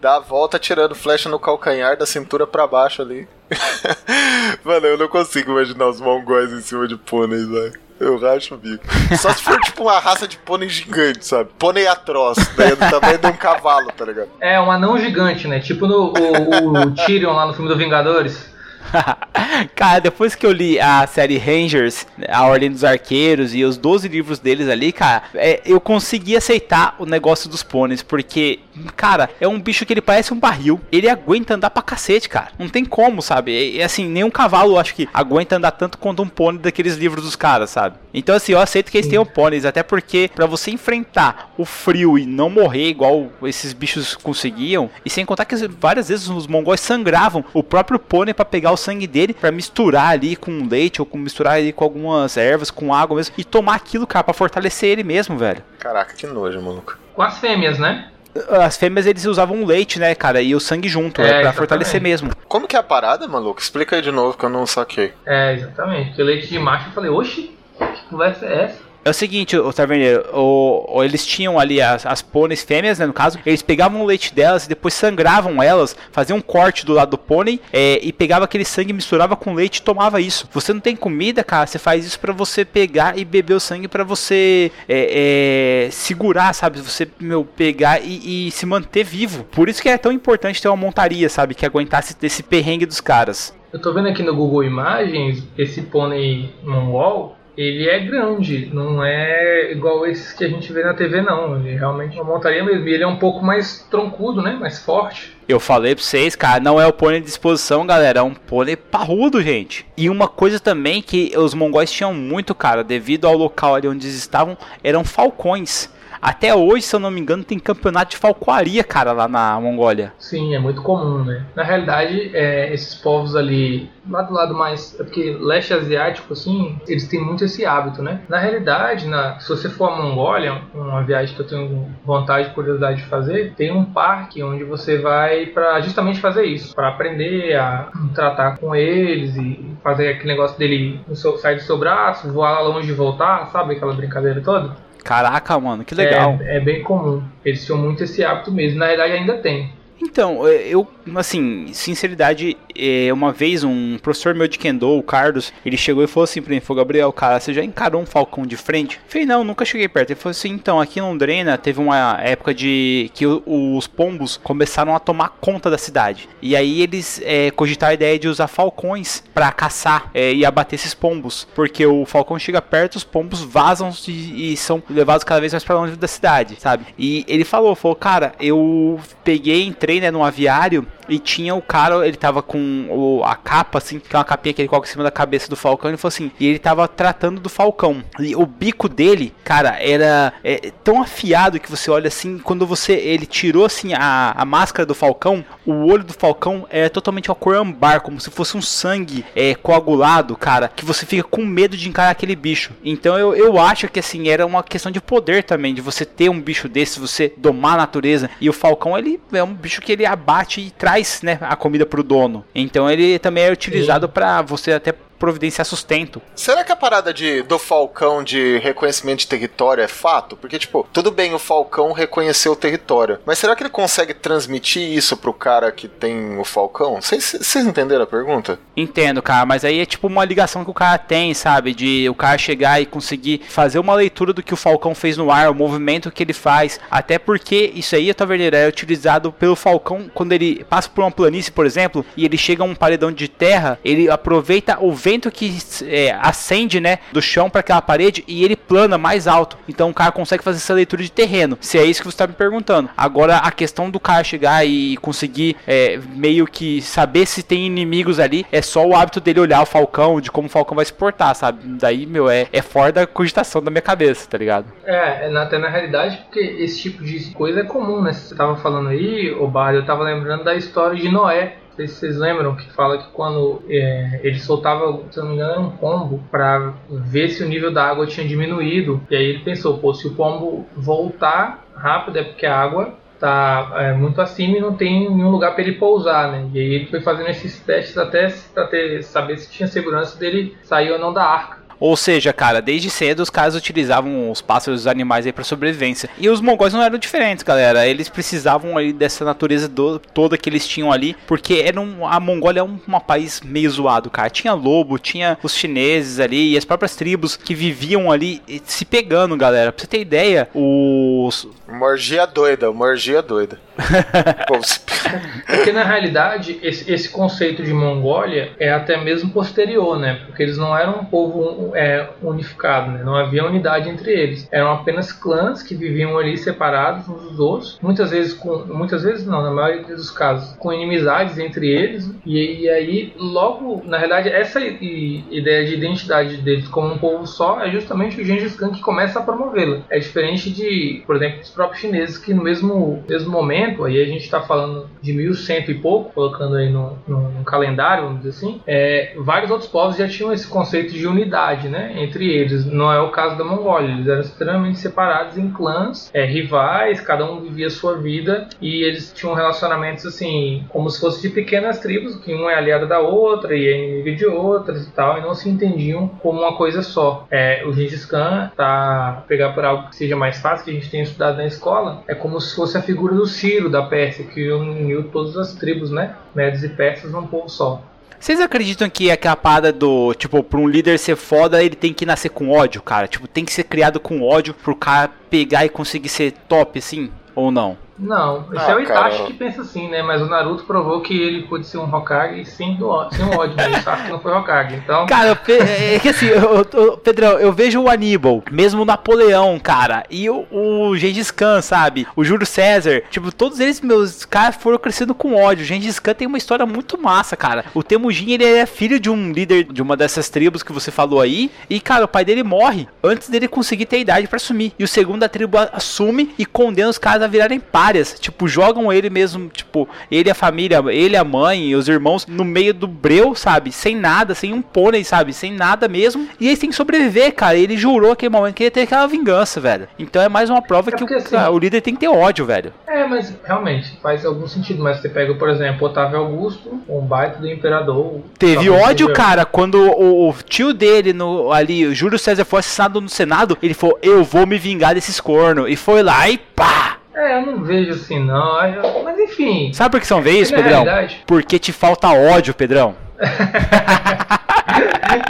Dá a volta tirando flecha no calcanhar da cintura pra baixo ali. [LAUGHS] Mano, eu não consigo imaginar os mongóis em cima de pôneis, velho. Eu racho o bico. Só se for tipo uma raça de pônei gigante, sabe? Pônei atroz, daí é do tamanho de um cavalo, tá ligado? É, um anão gigante, né? Tipo no, o, o Tyrion lá no filme do Vingadores. [LAUGHS] cara, depois que eu li a série Rangers, a Ordem dos Arqueiros e os 12 livros deles ali, cara, é, eu consegui aceitar o negócio dos pôneis, porque, cara, é um bicho que ele parece um barril. Ele aguenta andar pra cacete, cara. Não tem como, sabe? E, assim, nenhum cavalo acho que aguenta andar tanto quanto um pônei daqueles livros dos caras, sabe? Então, assim, eu aceito que eles tenham pôneis, até porque pra você enfrentar o frio e não morrer igual esses bichos conseguiam, e sem contar que várias vezes os mongóis sangravam o próprio pônei pra pegar o sangue dele, pra misturar ali com leite ou com misturar ali com algumas ervas, com água mesmo, e tomar aquilo, cara, pra fortalecer ele mesmo, velho. Caraca, que nojo, maluco. Com as fêmeas, né? As fêmeas eles usavam leite, né, cara, e o sangue junto, É, é, pra exatamente. fortalecer mesmo. Como que é a parada, maluco? Explica aí de novo que eu não saquei. É, exatamente. Porque leite de macho eu falei, oxi, que conversa é essa? É o seguinte, o Taverneiro, o, o- eles tinham ali as, as pôneis fêmeas, né, no caso, eles pegavam o leite delas e depois sangravam elas, faziam um corte do lado do pônei é, e pegava aquele sangue, misturava com leite e tomava isso. Você não tem comida, cara, você faz isso pra você pegar e beber o sangue pra você é, é, segurar, sabe? Você, meu, pegar e, e se manter vivo. Por isso que é tão importante ter uma montaria, sabe? Que aguentasse desse perrengue dos caras. Eu tô vendo aqui no Google Imagens, esse pônei mongol, ele é grande, não é igual esses que a gente vê na TV, não. Ele realmente é uma montaria mesmo. E ele é um pouco mais troncudo, né? Mais forte. Eu falei pra vocês, cara, não é o pônei de disposição, galera, é um pônei parrudo, gente. E uma coisa também que os mongóis tinham muito, cara, devido ao local ali onde eles estavam, eram falcões. Até hoje, se eu não me engano, tem campeonato de falcoaria, cara, lá na Mongólia. Sim, é muito comum, né? Na realidade, é, esses povos ali, lá do lado mais. É porque leste asiático, assim, eles têm muito esse hábito, né? Na realidade, na, se você for à Mongólia, uma viagem que eu tenho vontade e curiosidade de fazer, tem um parque onde você vai para justamente fazer isso, para aprender a tratar com eles e fazer aquele negócio dele sair do seu braço, voar lá longe e voltar, sabe? Aquela brincadeira toda. Caraca, mano, que legal. É, é bem comum. Eles tinham muito esse hábito mesmo. Na verdade, ainda tem. Então, eu, assim, sinceridade, é, uma vez um professor meu de Kendo, o Carlos, ele chegou e falou assim pra mim, falou, Gabriel, cara, você já encarou um falcão de frente? Eu falei, não, nunca cheguei perto. Ele falou assim, então, aqui em Londrina teve uma época de que os pombos começaram a tomar conta da cidade. E aí eles é, cogitaram a ideia de usar falcões para caçar é, e abater esses pombos. Porque o falcão chega perto, os pombos vazam e, e são levados cada vez mais para longe da cidade, sabe? E ele falou, falou, cara, eu peguei, entrei né, no aviário e tinha o cara, ele tava com o, a capa, assim, que é uma capinha que ele coloca em cima da cabeça do Falcão, e falou assim, e ele tava tratando do Falcão. E o bico dele, cara, era é, tão afiado que você olha assim, quando você, ele tirou assim a, a máscara do Falcão, o olho do Falcão é totalmente uma cor ambar, como se fosse um sangue é, coagulado, cara, que você fica com medo de encarar aquele bicho. Então eu, eu acho que assim, era uma questão de poder também, de você ter um bicho desse, você domar a natureza. E o Falcão, ele é um bicho que ele abate e traz traz né, a comida pro dono. Então ele também é utilizado para você até providenciar sustento. Será que a parada de, do Falcão de reconhecimento de território é fato? Porque, tipo, tudo bem o Falcão reconhecer o território, mas será que ele consegue transmitir isso pro cara que tem o Falcão? Vocês entenderam a pergunta? Entendo, cara, mas aí é tipo uma ligação que o cara tem, sabe? De o cara chegar e conseguir fazer uma leitura do que o Falcão fez no ar, o movimento que ele faz. Até porque isso aí, Taverneira, é utilizado pelo Falcão quando ele passa por uma planície, por exemplo, e ele chega a um paredão de terra, ele aproveita o vento vento que é, acende, né, do chão para aquela parede e ele plana mais alto. Então o cara consegue fazer essa leitura de terreno. Se é isso que você está me perguntando. Agora a questão do cara chegar e conseguir é, meio que saber se tem inimigos ali é só o hábito dele olhar o falcão, de como o falcão vai se portar, sabe? Daí, meu, é, é fora da cogitação da minha cabeça, tá ligado? É, é até na realidade, porque esse tipo de coisa é comum, né? Você tava falando aí, o Barry, eu tava lembrando da história de Noé sei se vocês lembram que fala que quando é, ele soltava, se não me engano, um pombo para ver se o nível da água tinha diminuído. E aí ele pensou, pô, se o pombo voltar rápido é porque a água tá é, muito acima e não tem nenhum lugar para ele pousar, né? E aí ele foi fazendo esses testes até para saber se tinha segurança dele sair ou não da arca. Ou seja, cara, desde cedo os caras utilizavam os pássaros e os animais aí para sobrevivência. E os mongóis não eram diferentes, galera. Eles precisavam aí dessa natureza do, toda que eles tinham ali, porque era um, a Mongólia é um, um país meio zoado, cara. Tinha lobo, tinha os chineses ali e as próprias tribos que viviam ali se pegando, galera. Pra você ter ideia, os uma orgia doida, uma orgia doida. [LAUGHS] Porque na realidade, esse, esse, conceito de Mongólia é até mesmo posterior, né? Porque eles não eram um povo é, unificado, né? Não havia unidade entre eles. Eram apenas clãs que viviam ali separados uns dos outros. Muitas vezes, com, muitas vezes não, na maioria dos casos, com inimizades entre eles. E, e aí, logo, na realidade, essa ideia de identidade deles como um povo só é justamente o Gengis Khan que começa a promovê-la. É diferente de, por exemplo, os próprios chineses que no mesmo, mesmo momento, aí a gente está falando de 1100 e pouco, colocando aí no, no, no, calendário, vamos dizer assim, é, vários outros povos já tinham esse conceito de unidade, né, entre eles. Não é o caso da Mongólia, eles eram extremamente separados em clãs, é, rivais, cada um vivia sua vida e eles tinham relacionamentos assim, como se fosse de pequenas tribos, que uma é aliada da outra e é inimiga de outras e tal, e não se entendiam como uma coisa só. É, o Gengis Khan, tá pegar por algo que seja mais fácil, que a gente tem estudado na escola, é como se fosse a figura do Ciro da Pérsia, que uniu todas as tribos, né? Medes e persas num povo só. Vocês acreditam que é aquela parada do, tipo, pra um líder ser foda, ele tem que nascer com ódio, cara? Tipo, tem que ser criado com ódio pro cara pegar e conseguir ser top, assim? Ou não? Não, esse Ah, é o Itachi cara. que pensa assim, né? Mas o Naruto provou que ele pôde ser um Hokage sem, do, sem um ódio, mas o Sasuke não foi Hokage. Então, Cara, Pe- é que assim, eu, eu- Pedrão, eu vejo o Aníbal, mesmo o Napoleão, cara, e o, o Gengis Khan, sabe? O Júlio César, tipo, todos eles, meus caras foram crescendo com ódio. O Gengis Khan tem uma história muito massa, cara. O Temujin, ele é filho de um líder de uma dessas tribos que você falou aí, e, cara, o pai dele morre antes dele conseguir ter idade pra assumir. E o segundo da tribo assume e condena os caras a virarem párias. Tipo, jogam ele mesmo, tipo, ele e a família, ele, a mãe os irmãos no meio do breu, sabe? Sem nada, sem um pônei, sabe? Sem nada mesmo. E eles têm que sobreviver, cara. Ele jurou aquele momento que ia ter aquela vingança, velho. Então é mais uma prova É que o, assim, o líder tem que ter ódio, velho. é, mas realmente faz algum sentido. Mas você pega, por exemplo, Otávio Augusto, um baita do imperador. Teve ódio, seja- cara, quando o, o tio dele no, ali, o Júlio César, foi assassinado no Senado. Ele falou: Eu vou me vingar desses cornos. E foi lá e pá! É, eu não vejo assim, não. Mas enfim. Sabe por que são vezes, Na Pedrão? realidade- Porque te falta ódio, Pedrão. [LAUGHS]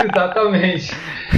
Exatamente.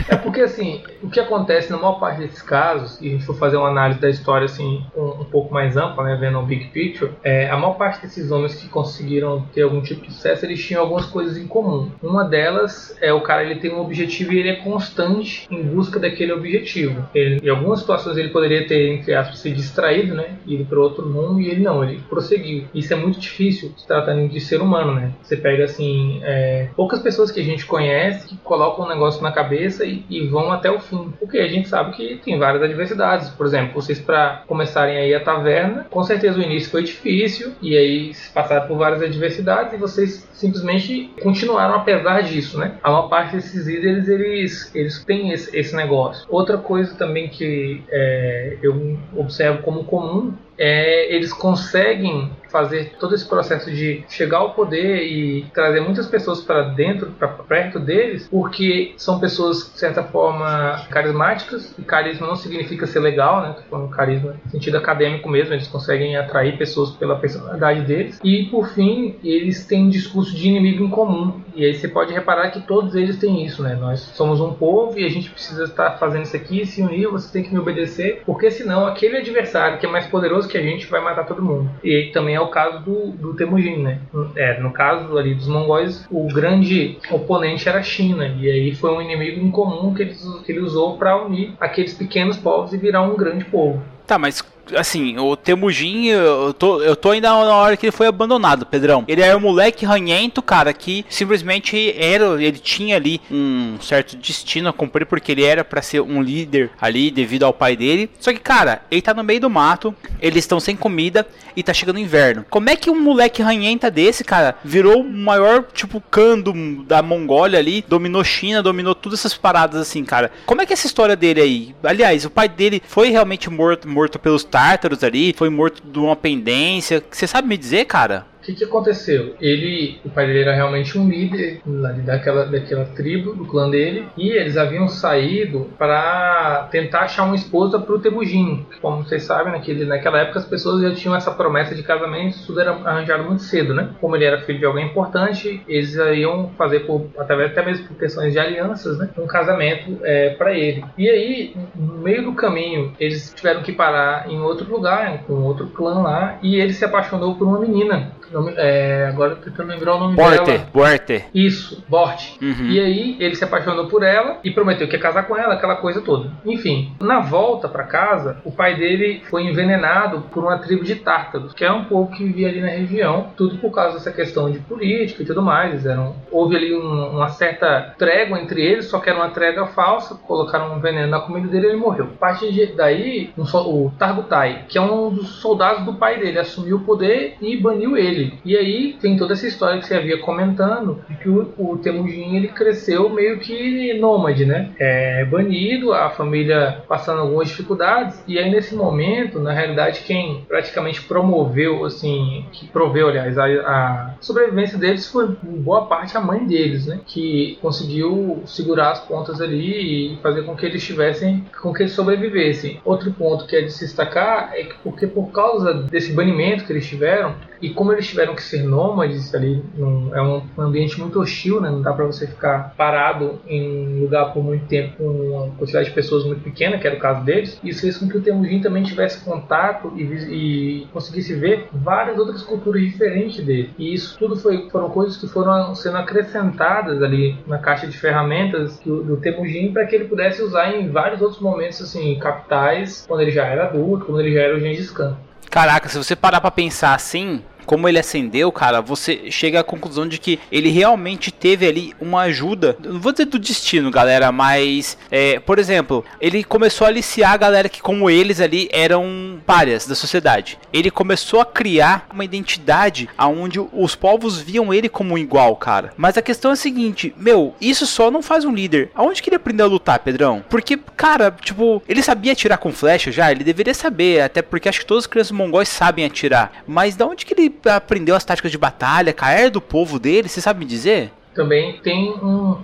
É porque assim, o que acontece na maior parte desses casos, e a gente for fazer uma análise da história assim um, um pouco mais ampla, né, vendo o big picture, é, a maior parte desses homens que conseguiram ter algum tipo de sucesso, eles tinham algumas coisas em comum. Uma delas é o cara ele tem um objetivo e ele é constante em busca daquele objetivo. Ele, em algumas situações ele poderia ter entre aspas se distraído, né, ido para outro mundo e ele não, ele prosseguiu. Isso é muito difícil se tratando de ser humano, né? Você pega assim, é, poucas pessoas que a gente conhece que colocam um negócio na cabeça e, e vão até o fim. Porque a gente sabe que tem várias adversidades. Por exemplo, vocês para começarem aí a taverna, com certeza o início foi difícil e aí passaram por várias adversidades e vocês simplesmente continuaram apesar disso, né? A maior parte desses líderes eles eles têm esse, esse negócio. Outra coisa também que é, eu observo como comum é, eles conseguem fazer todo esse processo de chegar ao poder e trazer muitas pessoas para dentro, para perto deles, porque são pessoas de certa forma carismáticas. E carisma não significa ser legal, né? Tô carisma no sentido acadêmico mesmo. Eles conseguem atrair pessoas pela personalidade deles. E por fim, eles têm um discurso de inimigo em comum. E aí você pode reparar que todos eles têm isso, né? Nós somos um povo e a gente precisa estar fazendo isso aqui, se unir, você tem que me obedecer, porque senão aquele adversário que é mais poderoso que a gente vai matar todo mundo. E também é o caso do, do Temujin, né? É, no caso ali dos mongóis, o grande oponente era a China, e aí foi um inimigo em comum que ele, que ele usou para unir aqueles pequenos povos e virar um grande povo. Tá, mas assim, o Temujin, eu tô, eu tô ainda na hora que ele foi abandonado, Pedrão. Ele era um moleque ranhento, cara, que simplesmente era, ele tinha ali um certo destino a cumprir, porque ele era pra ser um líder ali devido ao pai dele. Só que, cara, ele tá no meio do mato, eles estão sem comida e tá chegando inverno. Como é que um moleque ranhenta desse, cara, virou o maior, tipo, cando da Mongólia ali, dominou China, dominou todas essas paradas assim, cara? Como é que é essa história dele aí? Aliás, o pai dele foi realmente morto, morto pelos tártaros ali, foi morto de uma pendência. Você sabe me dizer, cara? O que, que aconteceu? Ele, o pai dele era realmente um líder daquela, daquela tribo, do clã dele, e eles haviam saído para tentar achar uma esposa para o Temujin. Como vocês sabem, naquele, naquela época as pessoas já tinham essa promessa de casamento, tudo era arranjado muito cedo, né? Como ele era filho de alguém importante, eles iam fazer, por, através até mesmo por questões de alianças, né? Um casamento é, para ele. E aí, no meio do caminho, eles tiveram que parar em outro lugar, com outro clã lá, e ele se apaixonou por uma menina. Nome- é, agora tentando lembrar o nome Porter, dela. Porter. Isso, Bort. Uhum. E aí ele se apaixonou por ela e prometeu que ia casar com ela, aquela coisa toda. Enfim, na volta pra casa, o pai dele foi envenenado por uma tribo de tártaros, que é um povo que vivia ali na região, tudo por causa dessa questão de política e tudo mais. Eles Eram, houve ali um- uma certa trégua entre eles, só que era uma trégua falsa, colocaram um veneno na comida dele e ele morreu. A partir de- daí, um o Targutai, que é um dos soldados do pai dele, assumiu o poder e baniu ele. E aí tem toda essa história que você havia comentando, de que o, o Temujin ele cresceu meio que nômade, né? É, banido, a família passando algumas dificuldades, e aí nesse momento, na realidade, quem praticamente promoveu, assim, que proveu, aliás, a, a sobrevivência deles foi boa parte a mãe deles, né? Que conseguiu segurar as pontas ali e fazer com que eles tivessem, com que eles sobrevivessem. Outro ponto que é de se destacar é que porque por causa desse banimento que eles tiveram, E como eles tiveram que ser nômades ali, num, é um ambiente muito hostil, né? Não dá para você ficar parado em um lugar por muito tempo com uma quantidade de pessoas muito pequena, que era o caso deles. Isso fez com que o Temujin também tivesse contato e, e conseguisse ver várias outras culturas diferentes dele. E isso tudo foi, foram coisas que foram sendo acrescentadas ali na caixa de ferramentas do, do Temujin para que ele pudesse usar em vários outros momentos assim capitais, quando ele já era adulto, quando ele já era o Gengis Khan. Caraca, se você parar pra pensar assim, como ele ascendeu, cara, você chega à conclusão de que ele realmente teve ali uma ajuda. Não vou dizer do destino, galera, mas, é, por exemplo, ele começou a aliciar a galera que, como eles ali, eram párias da sociedade. Ele começou a criar uma identidade aonde os povos viam ele como igual, cara. Mas a questão é a seguinte: meu, isso só não faz um líder. Aonde que ele aprendeu a lutar, Pedrão? Porque, cara, tipo, ele sabia atirar com flecha já, ele deveria saber, até porque acho que todas as crianças mongóis sabem atirar. Mas da onde que ele aprendeu as táticas de batalha, cair do povo dele, você sabe me dizer? Também tem um,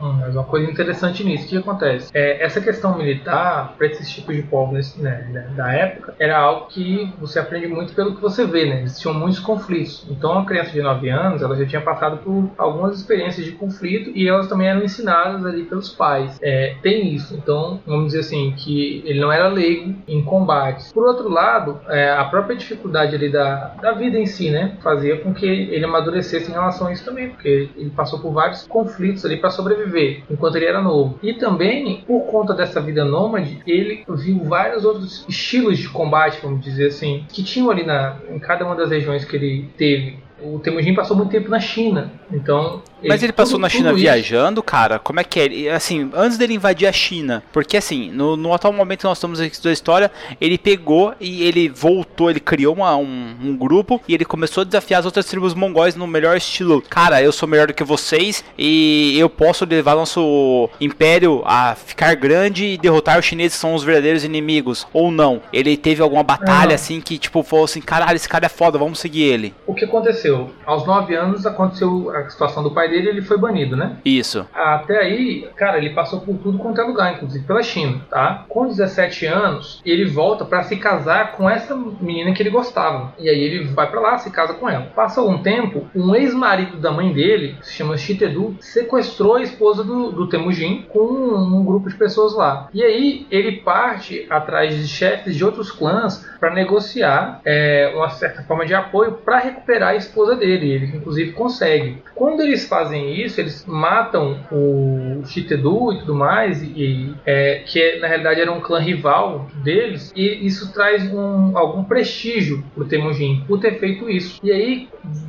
um, uma coisa interessante nisso. Que acontece? É, essa questão militar, para esses tipos de povos né, né, da época, era algo que você aprende muito pelo que você vê, né? Existiam muitos conflitos. Então, uma criança de 9 anos, ela já tinha passado por algumas experiências de conflito e elas também eram ensinadas ali pelos pais. É, tem isso. Então, vamos dizer assim, que ele não era leigo em combates. Por outro lado, é, a própria dificuldade ali da, da vida em si, né? Fazia com que ele amadurecesse em relação a isso também, porque ele passou passou por vários conflitos ali para sobreviver enquanto ele era novo. E também, por conta dessa vida nômade, ele viu vários outros estilos de combate, vamos dizer assim, que tinham ali na, em cada uma das regiões que ele teve o Temujin passou muito tempo na China, então. Mas ele, passou tudo, na China viajando, cara? Como é que é? Assim, antes dele invadir a China, porque assim, no, no atual momento que nós estamos aqui da história, ele pegou e ele voltou, ele criou uma, um, um, grupo e ele começou a desafiar as outras tribos mongóis no melhor estilo. Cara, eu sou melhor do que vocês e eu posso levar nosso império a ficar grande e derrotar os chineses que são os verdadeiros inimigos. Ou não. Ele teve alguma batalha assim que, tipo, falou assim: caralho, esse cara é foda, vamos seguir ele. O que aconteceu? aconteceu? Aos 9 anos aconteceu a situação do pai dele e ele foi banido, né? Isso. Até aí, cara, ele passou por tudo quanto é lugar, inclusive pela China, tá? Com 17 anos, ele volta para se casar com essa menina que ele gostava. E aí ele vai para lá, se casa com ela. Passa algum tempo, um ex-marido da mãe dele, que se chama Shitedu, sequestrou a esposa do, do Temujin com um, um grupo de pessoas lá. E aí ele parte atrás de chefes de outros clãs para negociar é, uma certa forma de apoio para recuperar a esposa esposa dele. Ele, inclusive, consegue. Quando eles fazem isso, eles matam o Shitedu e tudo mais, e, é, que na realidade era um clã rival deles, e isso traz um, algum prestígio pro Temujin por ter feito isso. E aí,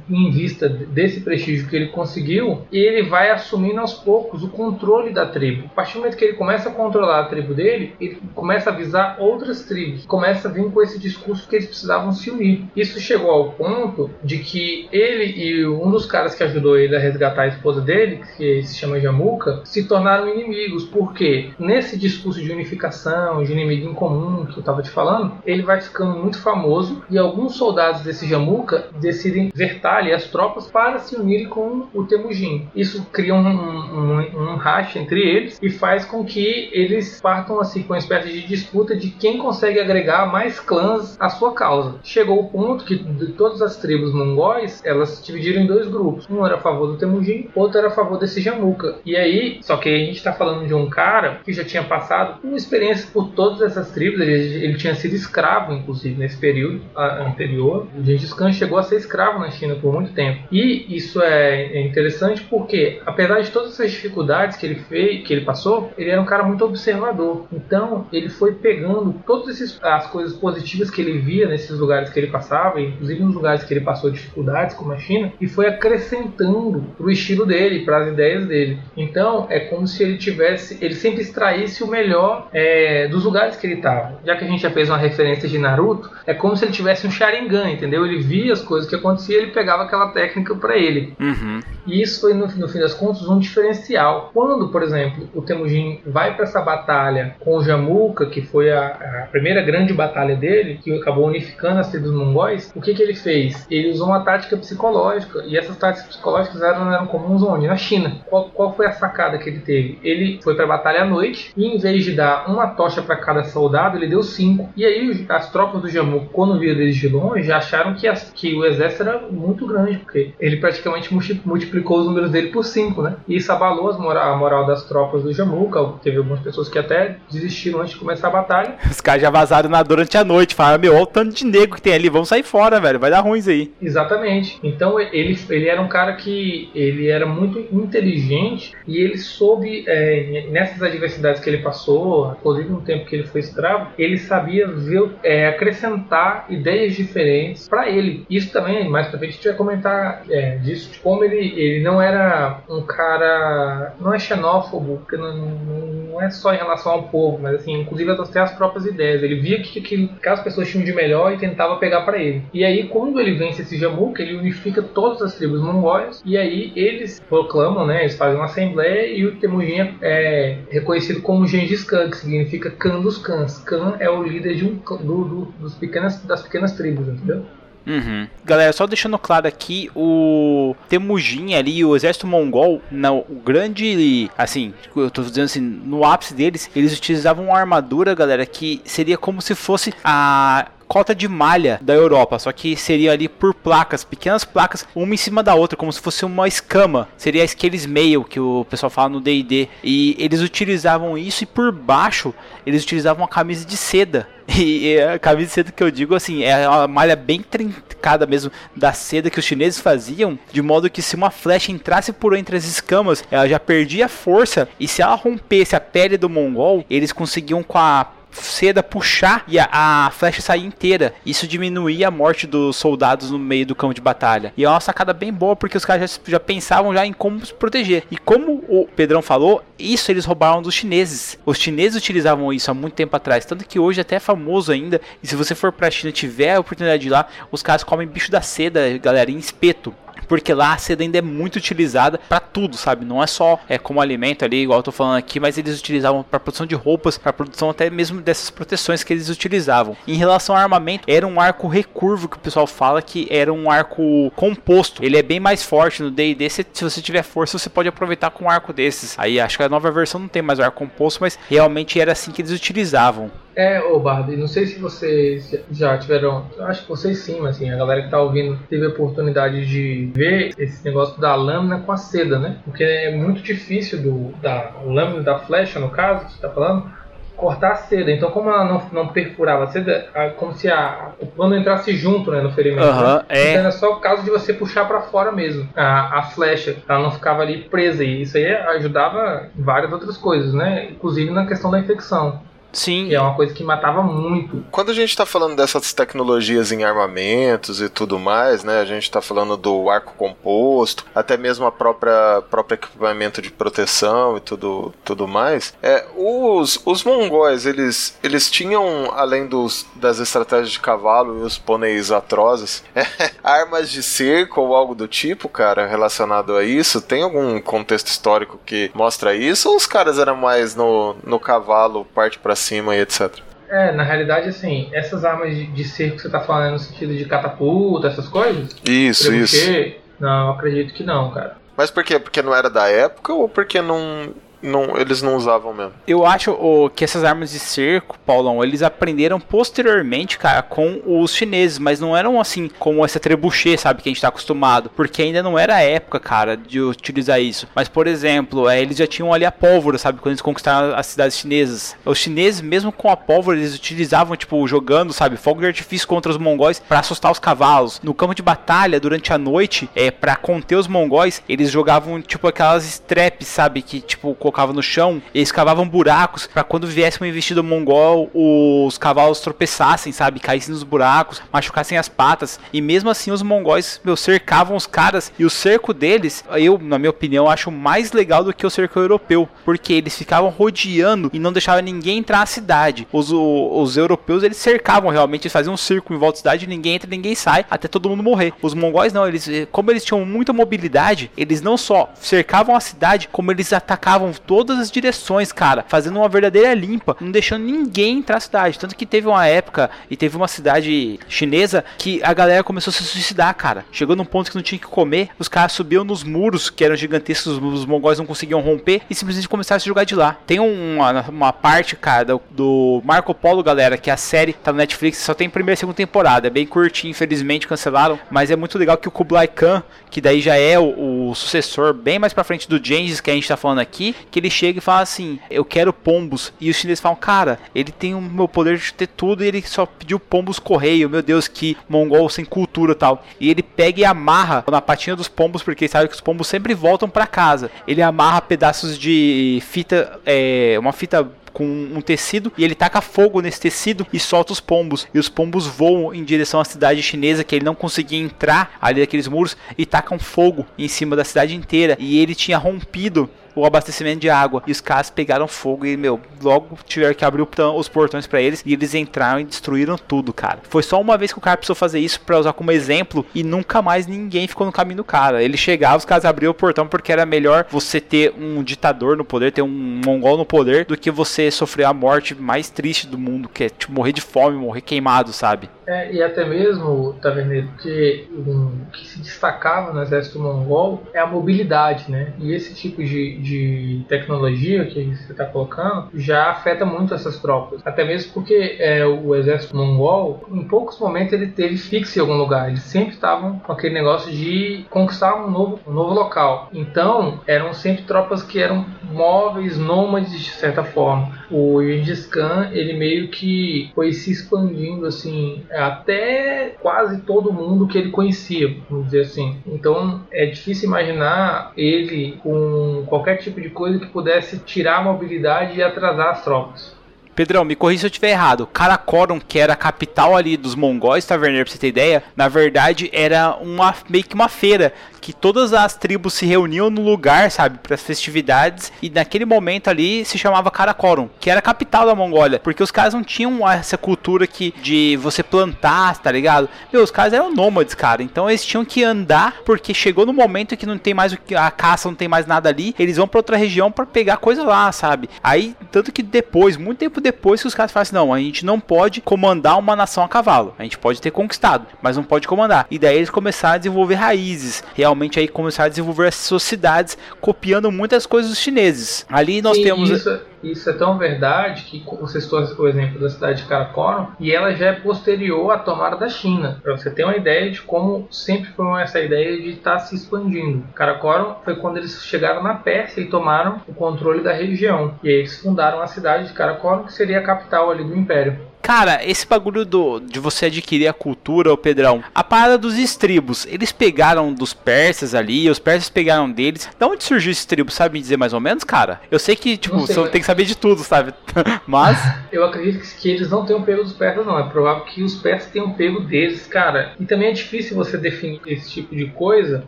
em vista desse prestígio que ele conseguiu, ele vai assumindo aos poucos o controle da tribo. A partir do momento que ele começa a controlar a tribo dele, ele começa a avisar outras tribos, começa a vir com esse discurso que eles precisavam se unir. Isso chegou ao ponto de que ele e um dos caras que ajudou ele a resgatar a esposa dele, que se chama Jamuka, se tornaram inimigos. Porque nesse discurso de unificação, de inimigo em comum que eu estava te falando, ele vai ficando muito famoso e alguns soldados desse Jamuka decidem vertar ali as tropas para se unirem com o Temujin. Isso cria um, um, um racha entre eles e faz com que eles partam assim com uma espécie de disputa de quem consegue agregar mais clãs à sua causa. Chegou o ponto que de todas as tribos mongóis elas se dividiram em dois grupos. Um era a favor do Temujin, outro era a favor desse Jamuka. E aí, só que a gente está falando de um cara que já tinha passado uma experiência por todas essas tribos. Ele, ele tinha sido escravo, inclusive, nesse período anterior. O Gengis Khan chegou a ser escravo na China por muito tempo. E isso é, é interessante porque, apesar de todas essas dificuldades que ele fez, que ele passou, ele era um cara muito observador. Então, ele foi pegando todas as coisas positivas que ele via nesses lugares que ele passava, inclusive nos lugares que ele passou dificuldade como a China e foi acrescentando para o estilo dele, para as ideias dele. Então é como se ele tivesse, ele sempre extraísse o melhor é, dos lugares que ele estava. Já que a gente já fez uma referência de Naruto, é como se ele tivesse um Sharingan, entendeu? Ele via as coisas que aconteciam, ele pegava aquela técnica para ele. Uhum. E isso foi, no, no fim das contas, um diferencial. Quando, por exemplo, o Temujin vai para essa batalha com o Jamuka, que foi a, a, primeira grande batalha dele, que acabou unificando as tribos mongóis, o que, que ele fez? Ele usou uma tática psicológica, e essas táticas psicológicas eram, eram comuns onde? Na China. Qual, qual foi a sacada que ele teve? Ele foi para a batalha à noite, e em vez de dar uma tocha para cada soldado, ele deu cinco. E aí as tropas do Jamuka, quando viram eles de longe, acharam que, as, que o exército era muito grande, porque ele praticamente multiplicou os números dele por 5, né? E isso abalou moral, a moral das tropas do Jamuka. Teve algumas pessoas que até desistiram antes de começar a batalha. Os caras já vazaram na durante a noite, falaram, meu, olha o tanto de nego que tem ali, vamos sair fora, velho, vai dar ruim isso aí. Exatamente. Então ele, ele era um cara que ele era muito inteligente e ele soube, é, nessas adversidades que ele passou, inclusive no tempo que ele foi escravo, ele sabia ver, é, acrescentar ideias diferentes para ele. Isso também, mais pra frente, a gente vai comentar é, disso, de como ele, ele não era um cara. não é xenófobo, porque não, não é só em relação ao povo, mas assim, inclusive até as próprias ideias. Ele via que, que, que as pessoas tinham de melhor e tentava pegar para ele. E aí, quando ele vence esse Jamuka, ele unifica todas as tribos mongóis e aí eles proclamam, né? Eles fazem uma assembleia e o Temujin é reconhecido como Gengis Khan, que significa Khan dos Khans. Khan é o líder de um, do, do, dos pequenas, das pequenas tribos, entendeu? Uhum. Galera, só deixando claro aqui, o Temujin ali, o exército mongol, não, o grande, assim, eu tô dizendo assim, no ápice deles, eles utilizavam uma armadura, galera, que seria como se fosse a cota de malha da Europa, só que seria ali por placas, pequenas placas, uma em cima da outra, como se fosse uma escama. Seria aqueles mail que o pessoal fala no D&D. E eles utilizavam isso e por baixo eles utilizavam uma camisa de seda. [LAUGHS] E a camisa de seda que eu digo assim, é uma malha bem trincada mesmo da seda que os chineses faziam, de modo que se uma flecha entrasse por entre as escamas, ela já perdia força e se ela rompesse a pele do mongol, eles conseguiam com a seda puxar e a, a, flecha sair inteira. Isso diminuía a morte dos soldados no meio do campo de batalha. E é uma sacada bem boa porque os caras já, já pensavam já em como se proteger. E como o Pedrão falou, isso eles roubaram dos chineses. Os chineses utilizavam isso há muito tempo atrás, tanto que hoje até é famoso ainda. E se você for pra China e tiver a oportunidade de ir lá, os caras comem bicho da seda, galera, em espeto porque lá a seda ainda é muito utilizada para tudo, sabe? Não é só é como alimento ali, igual eu tô falando aqui, mas eles utilizavam para produção de roupas, para produção até mesmo dessas proteções que eles utilizavam. Em relação ao armamento, era um arco recurvo que o pessoal fala que era um arco composto. Ele é bem mais forte no D&D, se, você tiver força, você pode aproveitar com um arco desses. Aí acho que a nova versão não tem mais arco composto, mas realmente era assim que eles utilizavam. É, ô Barbie, não sei se vocês já tiveram. Acho que vocês sim, mas assim, a galera que tá ouvindo teve a oportunidade de ver esse negócio da lâmina com a seda, né? Porque é muito difícil do, da lâmina da flecha, no caso, que você tá falando, cortar a seda. Então, como ela não, não perfurava a seda, como se a, o pano entrasse junto né, no ferimento. Uhum, né? é. Então, era só o caso de você puxar para fora mesmo a, a flecha. Ela não ficava ali presa. E isso aí ajudava em várias outras coisas, né? Inclusive na questão da infecção. Sim. Que é uma coisa que matava muito. Quando a gente tá falando dessas tecnologias em armamentos e tudo mais, né? A gente tá falando do arco composto, até mesmo a própria próprio equipamento de proteção e tudo, tudo mais. É, os, os mongóis, eles, eles tinham, além dos, das estratégias de cavalo e os pôneis atrozes, [LAUGHS] é, armas de cerco ou algo do tipo, cara, relacionado a isso? Tem algum contexto histórico que mostra isso? Ou os caras eram mais no, no cavalo, parte para cima e etc. É, na realidade, assim, essas armas de, de cerco que você tá falando no sentido de catapulta, essas coisas? Isso, isso. Não, acredito que não, cara. Mas por quê? Porque não era da época ou porque não, não, eles não usavam mesmo. Eu acho o, que essas armas de cerco, Paulão, eles aprenderam posteriormente, cara, com os chineses, mas não eram assim como essa trebuchet, sabe, que a gente tá acostumado, porque ainda não era a época, cara, de utilizar isso. Mas, por exemplo, é, eles já tinham ali a pólvora, sabe, quando eles conquistaram as cidades chinesas. Os chineses, mesmo com a pólvora, eles utilizavam, tipo, jogando, sabe, fogo de artifício contra os mongóis para assustar os cavalos. No campo de batalha, durante a noite, é para conter os mongóis, eles jogavam, tipo, aquelas straps, sabe, que, tipo, colocavam no chão, eles cavavam buracos para quando viesse uma investida mongol, os cavalos tropeçassem, sabe? Caíssem nos buracos, machucassem as patas. E mesmo assim, os mongóis, meu, cercavam os caras. E o cerco deles, eu, na minha opinião, acho mais legal do que o cerco europeu. Porque eles ficavam rodeando e não deixavam ninguém entrar na cidade. Os, o, os europeus, eles cercavam realmente, eles faziam um círculo em volta da cidade, ninguém entra, ninguém sai, até todo mundo morrer. Os mongóis não, eles, como eles tinham muita mobilidade, eles não só cercavam a cidade, como eles atacavam todas as direções, cara, fazendo uma verdadeira limpa, não deixando ninguém entrar na cidade. Tanto que teve uma época e teve uma cidade chinesa que a galera começou a se suicidar, cara. Chegou num ponto que não tinha que comer, os caras subiam nos muros que eram gigantescos, os mongóis não conseguiam romper e simplesmente começaram a se jogar de lá. Tem uma, uma parte, cara, do, Marco Polo, galera, que a série tá no Netflix, só tem primeira e segunda temporada. É bem curtinho, infelizmente cancelaram, mas é muito legal que o Kublai Khan, que daí já é o, o sucessor bem mais pra frente do Gengis que a gente tá falando aqui, que ele chega e fala assim: Eu quero pombos. E os chineses falam: Cara, ele tem o meu poder de ter tudo e ele só pediu pombos correio. Meu Deus, que mongol sem cultura tal. E ele pega e amarra na patinha dos pombos, porque sabe que os pombos sempre voltam para casa. Ele amarra pedaços de fita, é, uma fita com um tecido e ele taca fogo nesse tecido e solta os pombos. E os pombos voam em direção à cidade chinesa que ele não conseguia entrar ali daqueles muros e tacam fogo em cima da cidade inteira. E ele tinha rompido o abastecimento de água. E os caras pegaram fogo e, meu, logo tiveram que abrir os portões para eles. E eles entraram e destruíram tudo, cara. Foi só uma vez que o cara precisou fazer isso para usar como exemplo. E nunca mais ninguém ficou no caminho do cara. Ele chegava, os caras abriam o portão porque era melhor você ter um ditador no poder, ter um mongol no poder, do que você sofrer a morte mais triste do mundo, que é tipo morrer de fome, morrer queimado, sabe? É, e até mesmo, Taverneiro, que um, que se destacava no exército mongol é a mobilidade, né? E esse tipo de, de tecnologia que você está colocando já afeta muito essas tropas. Até mesmo porque é, o exército mongol, em poucos momentos, ele teve fixo em algum lugar. Eles sempre estavam com aquele negócio de conquistar um novo, um novo local. Então, eram sempre tropas que eram móveis, nômades de certa forma. O Gengis Khan, ele meio que foi se expandindo assim até quase todo mundo que ele conhecia, vamos dizer assim. Então é difícil imaginar ele com qualquer tipo de coisa que pudesse tirar a mobilidade e atrasar as tropas. Pedrão, me corrija se eu estiver errado. Karakorum, que era a capital ali dos mongóis, Taverneiro, pra você ter ideia, na verdade era uma meio que uma feira que todas as tribos se reuniam no lugar, sabe, para as festividades e naquele momento ali se chamava Karakorum, que era a capital da Mongólia, porque os caras não tinham essa cultura que de você plantar, tá ligado? Meu, os caras eram nômades, cara, então eles tinham que andar porque chegou no momento que não tem mais a caça, não tem mais nada ali, eles vão para outra região para pegar coisa lá, sabe? Aí tanto que depois, muito tempo depois que os caras falam assim, não, a gente não pode comandar uma nação a cavalo, a gente pode ter conquistado, mas não pode comandar. E daí eles começaram a desenvolver raízes, realmente realmente aí começaram a desenvolver essas sociedades copiando muitas coisas dos chineses. Ali nós temos isso, isso, é tão verdade que você citou o exemplo da cidade de Karakorum e ela já é posterior à tomada da China. Para você ter uma ideia de como sempre foi essa ideia de estar tá se expandindo. Karakorum foi quando eles chegaram na Pérsia e tomaram o controle da região. E aí eles fundaram a cidade de Karakorum, que seria a capital ali do império. Cara, esse bagulho do, de você adquirir a cultura, o Pedrão, a parada dos estribos, eles pegaram dos persas ali, os persas pegaram deles. Da onde surgiu esse estribo, sabe me dizer mais ou menos, cara? Eu sei que, tipo, sei, você tem que saber de tudo, sabe? [LAUGHS] Mas. Eu acredito que eles não tenham pego dos persas, não. É provável que os persas tenham pego deles, cara. E também é difícil você definir esse tipo de coisa,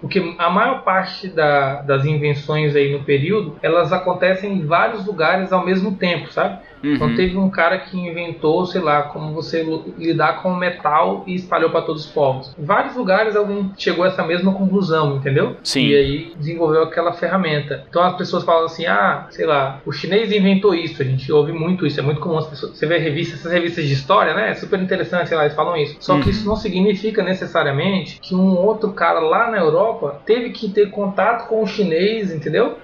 porque a maior parte da, das invenções aí no período, elas acontecem em vários lugares ao mesmo tempo, sabe? Então, uhum. Então teve um cara que inventou, sei lá, como você lidar com metal e espalhou para todos os povos. Em vários lugares alguém chegou a essa mesma conclusão, entendeu? Sim. E aí desenvolveu aquela ferramenta. Então as pessoas falam assim, ah, sei lá, o chinês inventou isso. A gente ouve muito isso, é muito comum as pessoas. Você vê revistas, essas revistas de história, né? É super interessante, sei lá, eles falam isso. Só uhum. que isso não significa necessariamente que um outro cara lá na Europa teve que ter contato com o chinês, entendeu?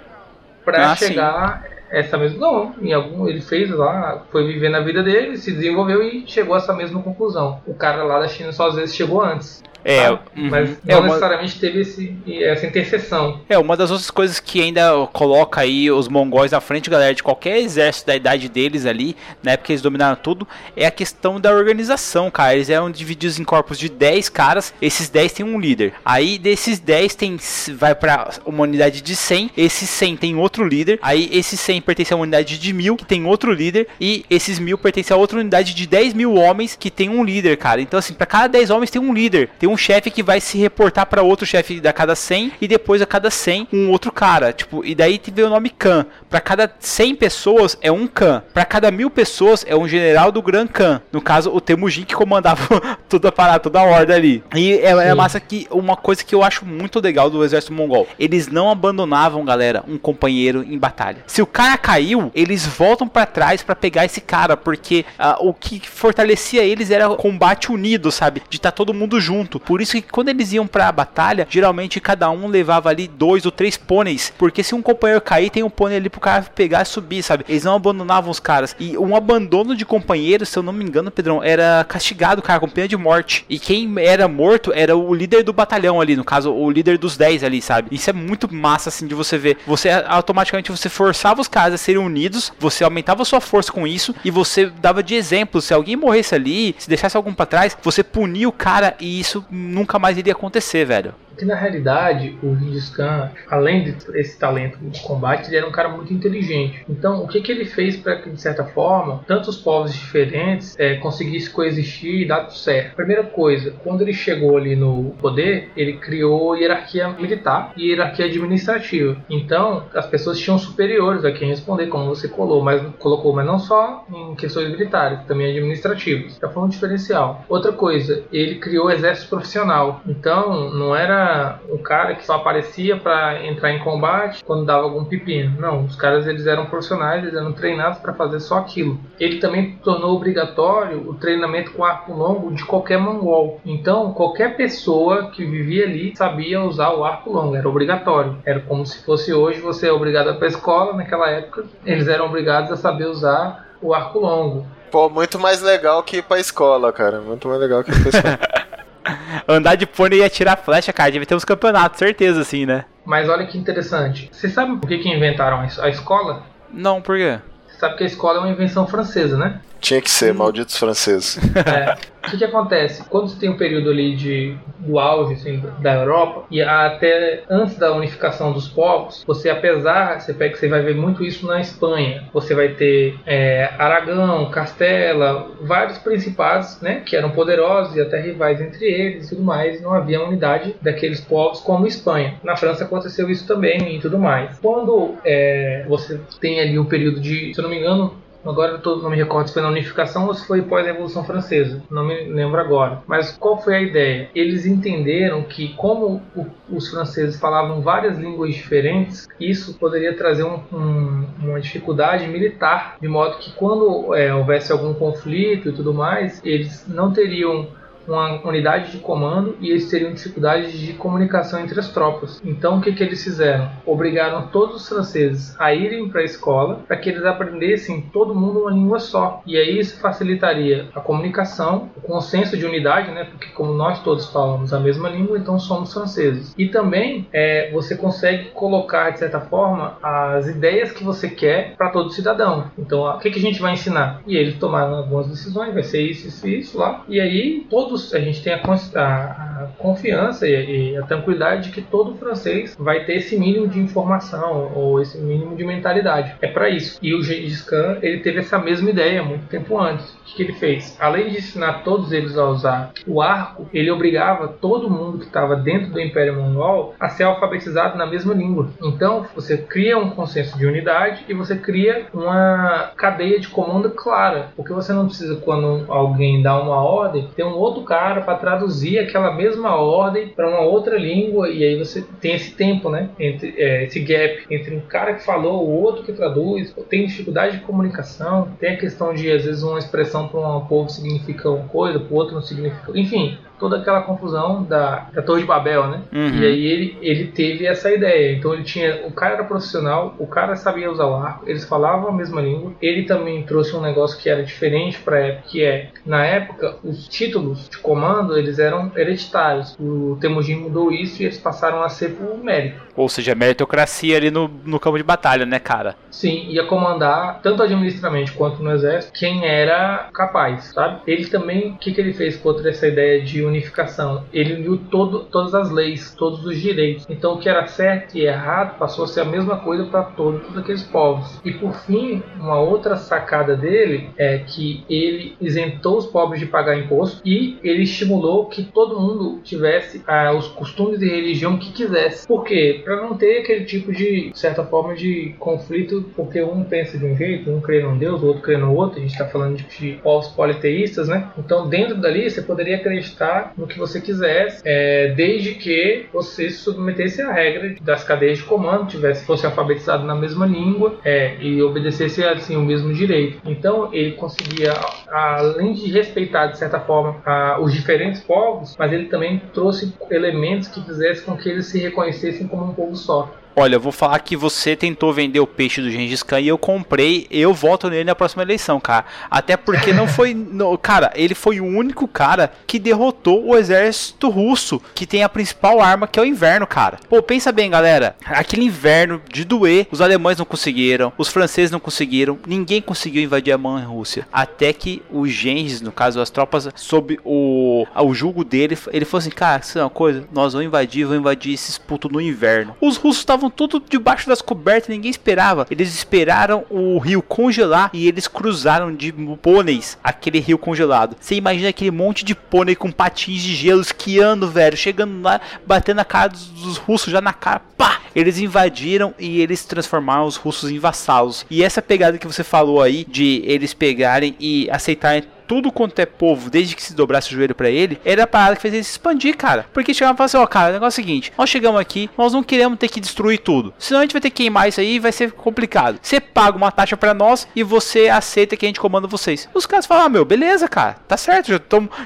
Para ah, chegar sim essa mesma. Não, em algum, ele fez lá, foi vivendo a vida dele, se desenvolveu e chegou a essa mesma conclusão. O cara lá da China só às vezes chegou antes. É, tá? uhum. mas É não uma- necessariamente teve esse, essa interseção. É, uma das outras coisas que ainda coloca aí os mongóis à frente, galera, de qualquer exército da idade deles ali, na época que eles dominaram tudo, é a questão da organização, cara. Eles eram divididos em corpos de 10 caras, esses 10 tem um líder. Aí desses 10 tem vai pra uma unidade de 100, esses 100 tem outro líder, aí esses 100 pertencem a uma unidade de 1000, que tem outro líder, e esses 1000 pertencem a outra unidade de 10 mil homens, que tem um líder, cara. Então, assim, pra cada 10 homens tem um líder, tem um chefe que vai se reportar pra outro chefe da cada 100, e depois a cada 100 um outro cara, tipo, e daí veio o nome Khan. Pra cada 100 pessoas é um Khan, pra cada mil pessoas é um general do Gran Khan. No caso, o Temujin que comandava [LAUGHS] toda a parada, toda a horda ali. E é, é massa que uma coisa que eu acho muito legal do exército mongol, eles não abandonavam, galera, um companheiro em batalha. Se o cara caiu, eles voltam pra trás pra pegar esse cara, porque ah, o que fortalecia eles era o combate unido, sabe? De estar todo mundo junto. Por isso que quando eles iam pra batalha, geralmente cada um levava ali dois ou três pôneis, porque se um companheiro cair, tem um pônei ali pro cara pegar e subir, sabe? Eles não abandonavam os caras. E um abandono de companheiro, se eu não me engano, Pedrão, era castigado, cara, com pena de morte. E quem era morto era o líder do batalhão ali, no caso, o líder dos 10 ali, sabe? Isso é muito massa, assim, de você ver. Você automaticamente você forçava os caras a serem unidos, você aumentava a sua força com isso e você dava de exemplo. Se alguém morresse ali, se deixasse algum pra trás, você punia o cara e isso nunca mais iria acontecer, velho. Porque na realidade, o Gengis Khan, além de esse talento de combate, ele era um cara muito inteligente. Então, o que, que ele fez para que, de certa forma, tantos povos diferentes é, conseguissem coexistir e dar tudo certo? Primeira coisa, quando ele chegou ali no poder, ele criou hierarquia militar e hierarquia administrativa. Então, as pessoas tinham superiores a quem responder, como você colocou, mas, colocou, mas não só em questões militares, também administrativas. Já foi um diferencial. Outra coisa, ele criou exército profissional. Então, não era um cara que só aparecia para entrar em combate quando dava algum pepino. Não, os caras eles eram profissionais, eles eram treinados para fazer só aquilo. Ele também tornou obrigatório o treinamento com arco longo de qualquer mongol. Então, qualquer pessoa que vivia ali sabia usar o arco longo, era obrigatório. Era como se fosse hoje você é obrigado para escola, naquela época eles eram obrigados a saber usar o arco longo. Pô, muito mais legal que ir pra escola, cara. Muito mais legal que ir pra escola. [LAUGHS] [LAUGHS] Andar de pônei e atirar flecha, cara, deve ter uns campeonatos, certeza, assim, né? Mas olha que interessante. Você sabe por que, que inventaram a escola? Não, por quê? Você sabe que a escola é uma invenção francesa, né? Tinha que ser, malditos franceses. É. O que, que acontece? Quando você tem um período ali de, do auge assim, da Europa e até antes da unificação dos povos, você apesar, você pega, você vai ver muito isso na Espanha. Você vai ter é, Aragão, Castela, vários principados, né, que eram poderosos e até rivais entre eles e tudo mais. Não havia unidade daqueles povos como Espanha. Na França aconteceu isso também e tudo mais. Quando é, você tem ali o período de, se eu não me engano, Agora eu não me recordo se foi na unificação ou se foi pós-revolução francesa. Não me lembro agora. Mas qual foi a ideia? Eles entenderam que, como o- os franceses falavam várias línguas diferentes, isso poderia trazer um- um- uma dificuldade militar, de modo que quando é, houvesse algum conflito e tudo mais, eles não teriam uma unidade de comando e eles teriam dificuldades de comunicação entre as tropas. Então o que, que eles fizeram? Obrigaram todos os franceses a irem para a escola para que eles aprendessem todo mundo uma língua só. E aí isso facilitaria a comunicação, o consenso de unidade, né? Porque como nós todos falamos a mesma língua, então somos franceses. E também é, você consegue colocar de certa forma as ideias que você quer para todo cidadão. Então o que, que a gente vai ensinar? E eles tomaram algumas decisões, vai ser isso, isso, isso lá. E aí todos a gente tem a, a- a confiança e, e a tranquilidade de que todo francês vai ter esse mínimo de informação ou esse mínimo de mentalidade. É para isso. E o Gengis Khan ele teve essa mesma ideia muito tempo antes. O que, que ele fez? Além de ensinar todos eles a usar o arco, ele obrigava todo mundo que estava dentro do Império Mongol a ser alfabetizado na mesma língua. Então você cria um consenso de unidade e você cria uma cadeia de comando clara, porque você não precisa quando alguém dá uma ordem ter um outro cara para traduzir aquela mesma ordem para uma outra língua e aí você tem esse tempo, né, entre é, esse gap entre um cara que falou, o outro que traduz, tem dificuldade de comunicação, tem a questão de às vezes uma expressão para um povo significa uma coisa, para o outro não significa, enfim. Toda aquela confusão da, da Torre de Babel, né? Uhum. E aí ele, ele teve essa ideia. Então ele tinha. O cara era profissional, o cara sabia usar o arco, eles falavam a mesma língua. Ele também trouxe um negócio que era diferente pra época, que é, na época, os títulos de comando eles eram hereditários. O Temujin mudou isso e eles passaram a ser por mérito. Ou seja, meritocracia ali no, no campo de batalha, né, cara? Sim, ia comandar tanto administrativamente quanto no exército quem era capaz, sabe? Ele também, o que, que ele fez contra essa ideia de unificação? Ele uniu todo, todas as leis, todos os direitos. Então o que era certo e errado passou a ser a mesma coisa para todos aqueles povos. E por fim, uma outra sacada dele é que ele isentou os pobres de pagar imposto e ele estimulou que todo mundo tivesse ah, os costumes e religião que quisesse. Por quê? Para não ter aquele tipo de, certa forma, de conflito, porque um pensa de um jeito, um crê num Deus, o outro crê no outro. A gente está falando de, de povos politeístas, né? Então, dentro dali, você poderia acreditar no que você quisesse, é, desde que você se submetesse à regra das cadeias de comando, tivesse fosse alfabetizado na mesma língua é, e obedecesse assim o mesmo direito. Então, ele conseguia, além de respeitar de certa forma a, os diferentes povos, mas ele também trouxe elementos que fizessem com que eles se reconhecessem como um povo só. Olha, eu vou falar que você tentou vender o peixe do Gengis Khan e eu comprei, eu voto nele na próxima eleição, cara. Até porque não foi. [LAUGHS] no- cara, ele foi o único cara que derrotou o exército russo, que tem a principal arma, que é o inverno, cara. Pô, pensa bem, galera. Aquele inverno de doer, os alemães não conseguiram, os franceses não conseguiram, ninguém conseguiu invadir a mãe Rússia. Até que o Gengis, no caso, as tropas, sob o, o julgo dele, ele falou assim: cara, isso é uma coisa, nós vamos invadir, vamos invadir esses putos no inverno. Os russos estavam tudo debaixo das cobertas, ninguém esperava. Eles esperaram o rio congelar e eles cruzaram de pôneis aquele rio congelado. Você imagina aquele monte de pônei com patins de gelo esquiando, velho, chegando lá, batendo na cara dos, dos russos já na cara, pá! Eles invadiram e eles transformaram os russos em vassalos. E essa pegada que você falou aí de eles pegarem e aceitarem tudo quanto é povo, desde que se dobrasse o joelho pra ele, era a parada que fez ele se expandir, cara. Porque chegava e falava assim, ó, cara, o negócio é o seguinte, nós chegamos aqui, nós não queremos ter que destruir tudo. Senão a gente vai ter que queimar isso aí e vai ser complicado. Você paga uma taxa pra nós e você aceita que a gente comanda vocês. Os caras falam, ah, meu, beleza, cara, tá certo, já,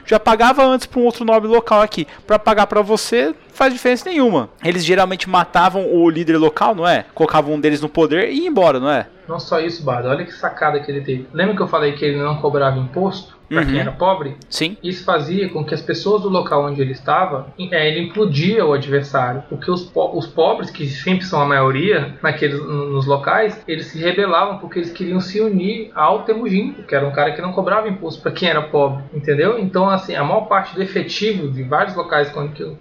já pagava antes pra um outro nobre local aqui. Pra pagar pra você, faz diferença nenhuma. Eles geralmente matavam o líder local, não é? Colocavam um deles no poder e ia embora, não é? Não só isso, Bada, olha que sacada que ele teve. Lembra que eu falei que ele não cobrava imposto para Uhum. quem era pobre? Sim. Isso fazia com que as pessoas do local onde ele estava, é, ele implodia o adversário, porque os, po- os pobres, que sempre são a maioria naqueles, nos locais, eles se rebelavam porque eles queriam se unir ao Temujin, que era um cara que não cobrava imposto para quem era pobre, entendeu? Então, assim, a maior parte do efetivo de vários locais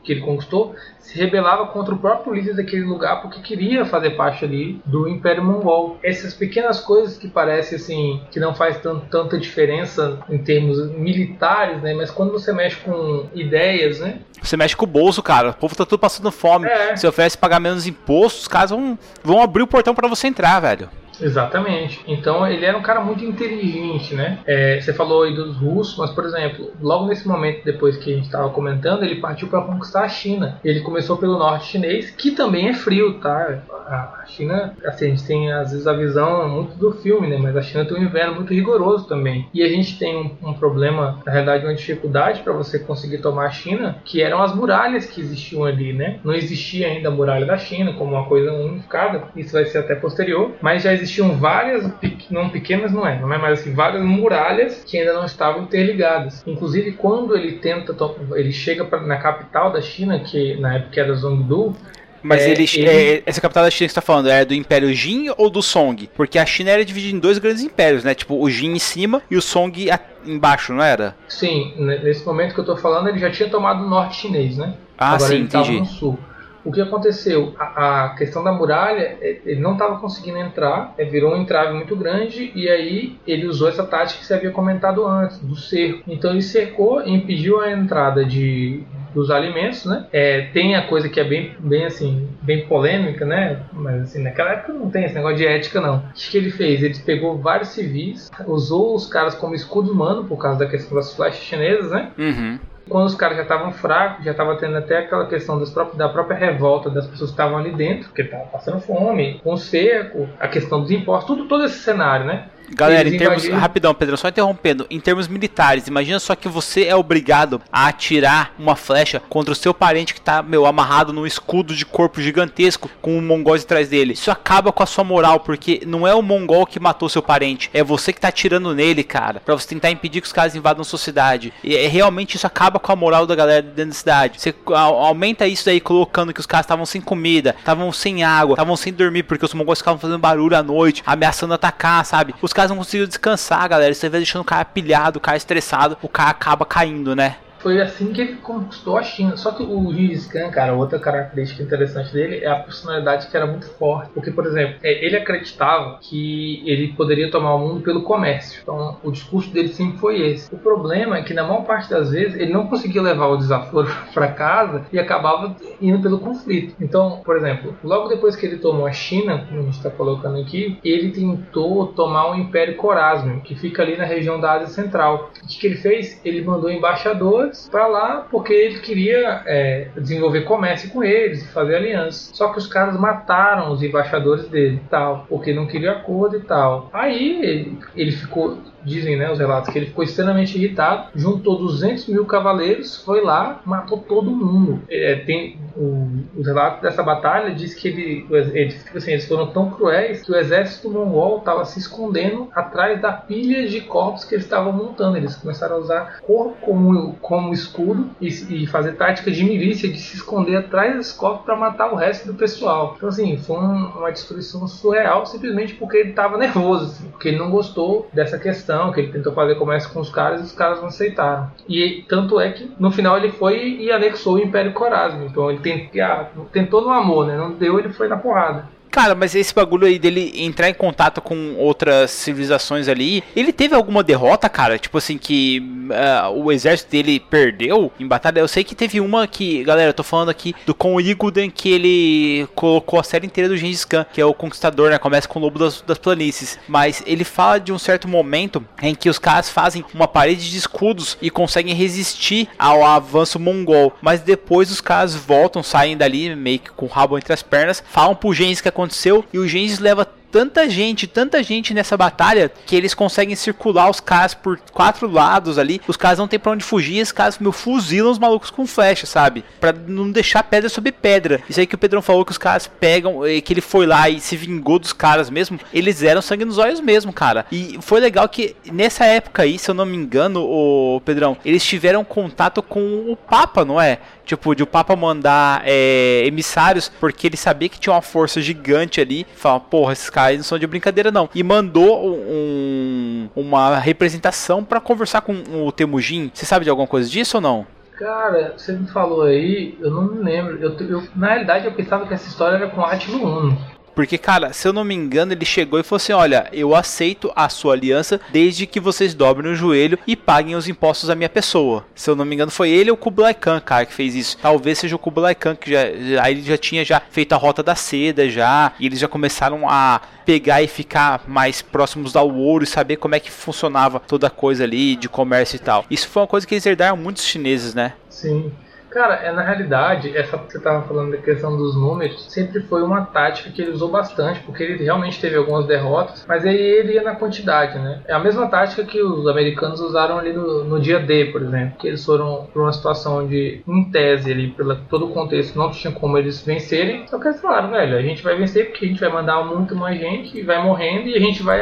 que ele conquistou se rebelava contra o próprio líder daquele lugar porque queria fazer parte ali do Império Mongol. Essas pequenas coisas que parecem assim que não faz tan- tanta diferença em termos militares, né? Mas quando você mexe com ideias, né? Você mexe com o bolso, cara. O povo tá tudo passando fome. É. Se oferece pagar menos impostos, os caras vão, vão abrir o portão pra você entrar, velho. Exatamente. Então ele era um cara muito inteligente, né? É, você falou aí dos russos, mas por exemplo, logo nesse momento depois que a gente estava comentando, ele partiu para conquistar a China. Ele começou pelo norte chinês, que também é frio, tá? A China, assim, a gente tem às vezes a visão muito do filme, né? Mas a China tem um inverno muito rigoroso também. E a gente tem um, um problema, na realidade, uma dificuldade para você conseguir tomar a China, que eram as muralhas que existiam ali, né? Não existia ainda a muralha da China como uma coisa unificada. Isso vai ser até posterior, mas já existiam várias, não pequenas não é, não é mais assim, várias muralhas que ainda não estavam interligadas. Inclusive quando ele tenta, ele chega pra, na capital da China, que na época era Zhongdu, Mas É, ele, ele- é, essa capital da China que você tá falando é do Império Jin ou do Song? Porque a China era dividida em dois grandes impérios, né? Tipo, o Jin em cima e o Song embaixo, não era? Sim, ne- nesse momento que eu tô falando, ele já tinha tomado o norte chinês, né? Ah, Agora sim, ele estava entendi. no sul. O que aconteceu? A, a questão da muralha, eh, ele não estava conseguindo entrar, eh, virou um entrave muito grande e aí ele usou essa tática que você havia comentado antes, do cerco. Então ele cercou e impediu a entrada de dos alimentos, né? É, tem a coisa que é bem, bem assim, bem polêmica, né? Mas assim, naquela época não tem esse negócio de ética não. O que que ele fez? Ele pegou vários civis, usou os caras como escudo humano por causa da questão das flechas chinesas, né? Uhum. Quando os caras já estavam fracos, já estava tendo até aquela questão da própria revolta das pessoas que estavam ali dentro, porque estavam passando fome, com o cerco, a questão dos impostos, tudo, todo esse cenário, né? Galera, em termos. invadiram- Rapidão, Pedro, só interrompendo. Em termos militares, imagina só que você é obrigado a atirar uma flecha contra o seu parente que tá, meu, amarrado num escudo de corpo gigantesco com um mongol atrás dele. Isso acaba com a sua moral, porque não é o mongol que matou seu parente, é você que tá atirando nele, cara. Pra você tentar impedir que os caras invadam sua cidade. E é, realmente isso acaba com a moral da galera dentro da cidade. Você aumenta isso daí colocando que os caras estavam sem comida, estavam sem água, estavam sem dormir, porque os mongols ficavam fazendo barulho à noite, ameaçando atacar, sabe? Os caras não conseguiam descansar, galera. Você vai deixando o cara pilhado, o cara estressado, o cara acaba caindo, né? Foi assim que ele conquistou a China. Só que o Gengis Khan, cara, outra característica interessante dele é a personalidade que era muito forte. Porque, por exemplo, é, ele acreditava que ele poderia tomar o mundo pelo comércio. Então, o discurso dele sempre foi esse. O problema é que, na maior parte das vezes, ele não conseguia levar o desaforo [LAUGHS] para casa e acabava indo pelo conflito. Então, por exemplo, logo depois que ele tomou a China, como a gente está colocando aqui, ele tentou tomar o Império Corásmio, que fica ali na região da Ásia Central. O que, que ele fez? Ele mandou embaixadores para lá porque ele queria é, desenvolver comércio com eles e fazer aliança. Só que os caras mataram os embaixadores dele, tal, porque não queria acordo e tal. Aí ele ficou dizem né, os relatos que ele ficou extremamente irritado, juntou 200 mil cavaleiros, foi lá, matou todo mundo. É, tem o, os relatos dessa batalha diz que ele, ele que, assim, eles foram tão cruéis que o exército mongol estava se escondendo atrás da pilha de corpos que eles estavam montando. Eles começaram a usar corpo como, como escudo e, e fazer tática de milícia de se esconder atrás desses corpos para matar o resto do pessoal. Então assim, foi um- uma destruição surreal simplesmente porque ele estava nervoso, assim, porque ele não gostou dessa questão, que ele tentou fazer comércio com os caras e os caras não aceitaram. E tanto é que no final ele foi e anexou o Império Corásmio. Então ele tent- ah, tentou no amor, né? Não deu, ele foi na porrada. Cara, mas esse bagulho aí dele entrar em contato com outras civilizações ali, ele teve alguma derrota, cara? Tipo assim, que ah, o exército dele perdeu em batalha? Eu sei que teve uma que, galera, eu tô falando aqui do Con Iguden, que ele colocou a série inteira do Gengis Khan, que é o conquistador, né? Começa com o lobo das, das planícies. Mas ele fala de um certo momento em que os caras fazem uma parede de escudos e conseguem resistir ao avanço mongol. Mas depois os caras voltam, saem dali, meio que com o rabo entre as pernas, falam pro Gengis que aconteceu e o Gengis leva tanta gente, tanta gente nessa batalha que eles conseguem circular os caras por quatro lados ali. Os caras não tem pra onde fugir, os caras meu fuzilam os malucos com flecha, sabe? Pra não deixar pedra sobre pedra. Isso aí que o Pedrão falou que os caras pegam, que ele foi lá e se vingou dos caras mesmo. Eles eram sangue nos olhos mesmo, cara. E foi legal que nessa época aí, se eu não me engano, o Pedrão, eles tiveram contato com o Papa, não é? Tipo, de o Papa mandar é, emissários, porque ele sabia que tinha uma força gigante ali. Fala, porra, esses caras não são de brincadeira, não. E mandou um- uma representação pra conversar com o Temujin. Você sabe de alguma coisa disso ou não? Cara, você me falou aí, eu não me lembro. Eu, eu- na realidade, eu pensava que essa história era com Átilo Uno. Porque, cara, se eu não me engano, ele chegou e falou assim: Olha, eu aceito a sua aliança desde que vocês dobrem o joelho e paguem os impostos à minha pessoa. Se eu não me engano, foi ele ou o Kublai Khan, cara, que fez isso. Talvez seja o Kublai Khan, que já, já- ele já tinha já feito a rota da seda já, e eles já começaram a pegar e ficar mais próximos ao ouro e saber como é que funcionava toda a coisa ali de comércio e tal. Isso foi uma coisa que eles herdaram muitos chineses, né? Sim. Cara, é, na realidade, essa que você estava falando da questão dos números, sempre foi uma tática que ele usou bastante, porque ele realmente teve algumas derrotas, mas aí ele ia na quantidade, né? É a mesma tática que os americanos usaram ali no, no dia D, por exemplo, que eles foram para uma situação onde, em tese, ali, pelo todo o contexto, não tinha como eles vencerem, só que eles falaram, velho, a gente vai vencer porque a gente vai mandar muito mais gente, e vai morrendo, e a gente vai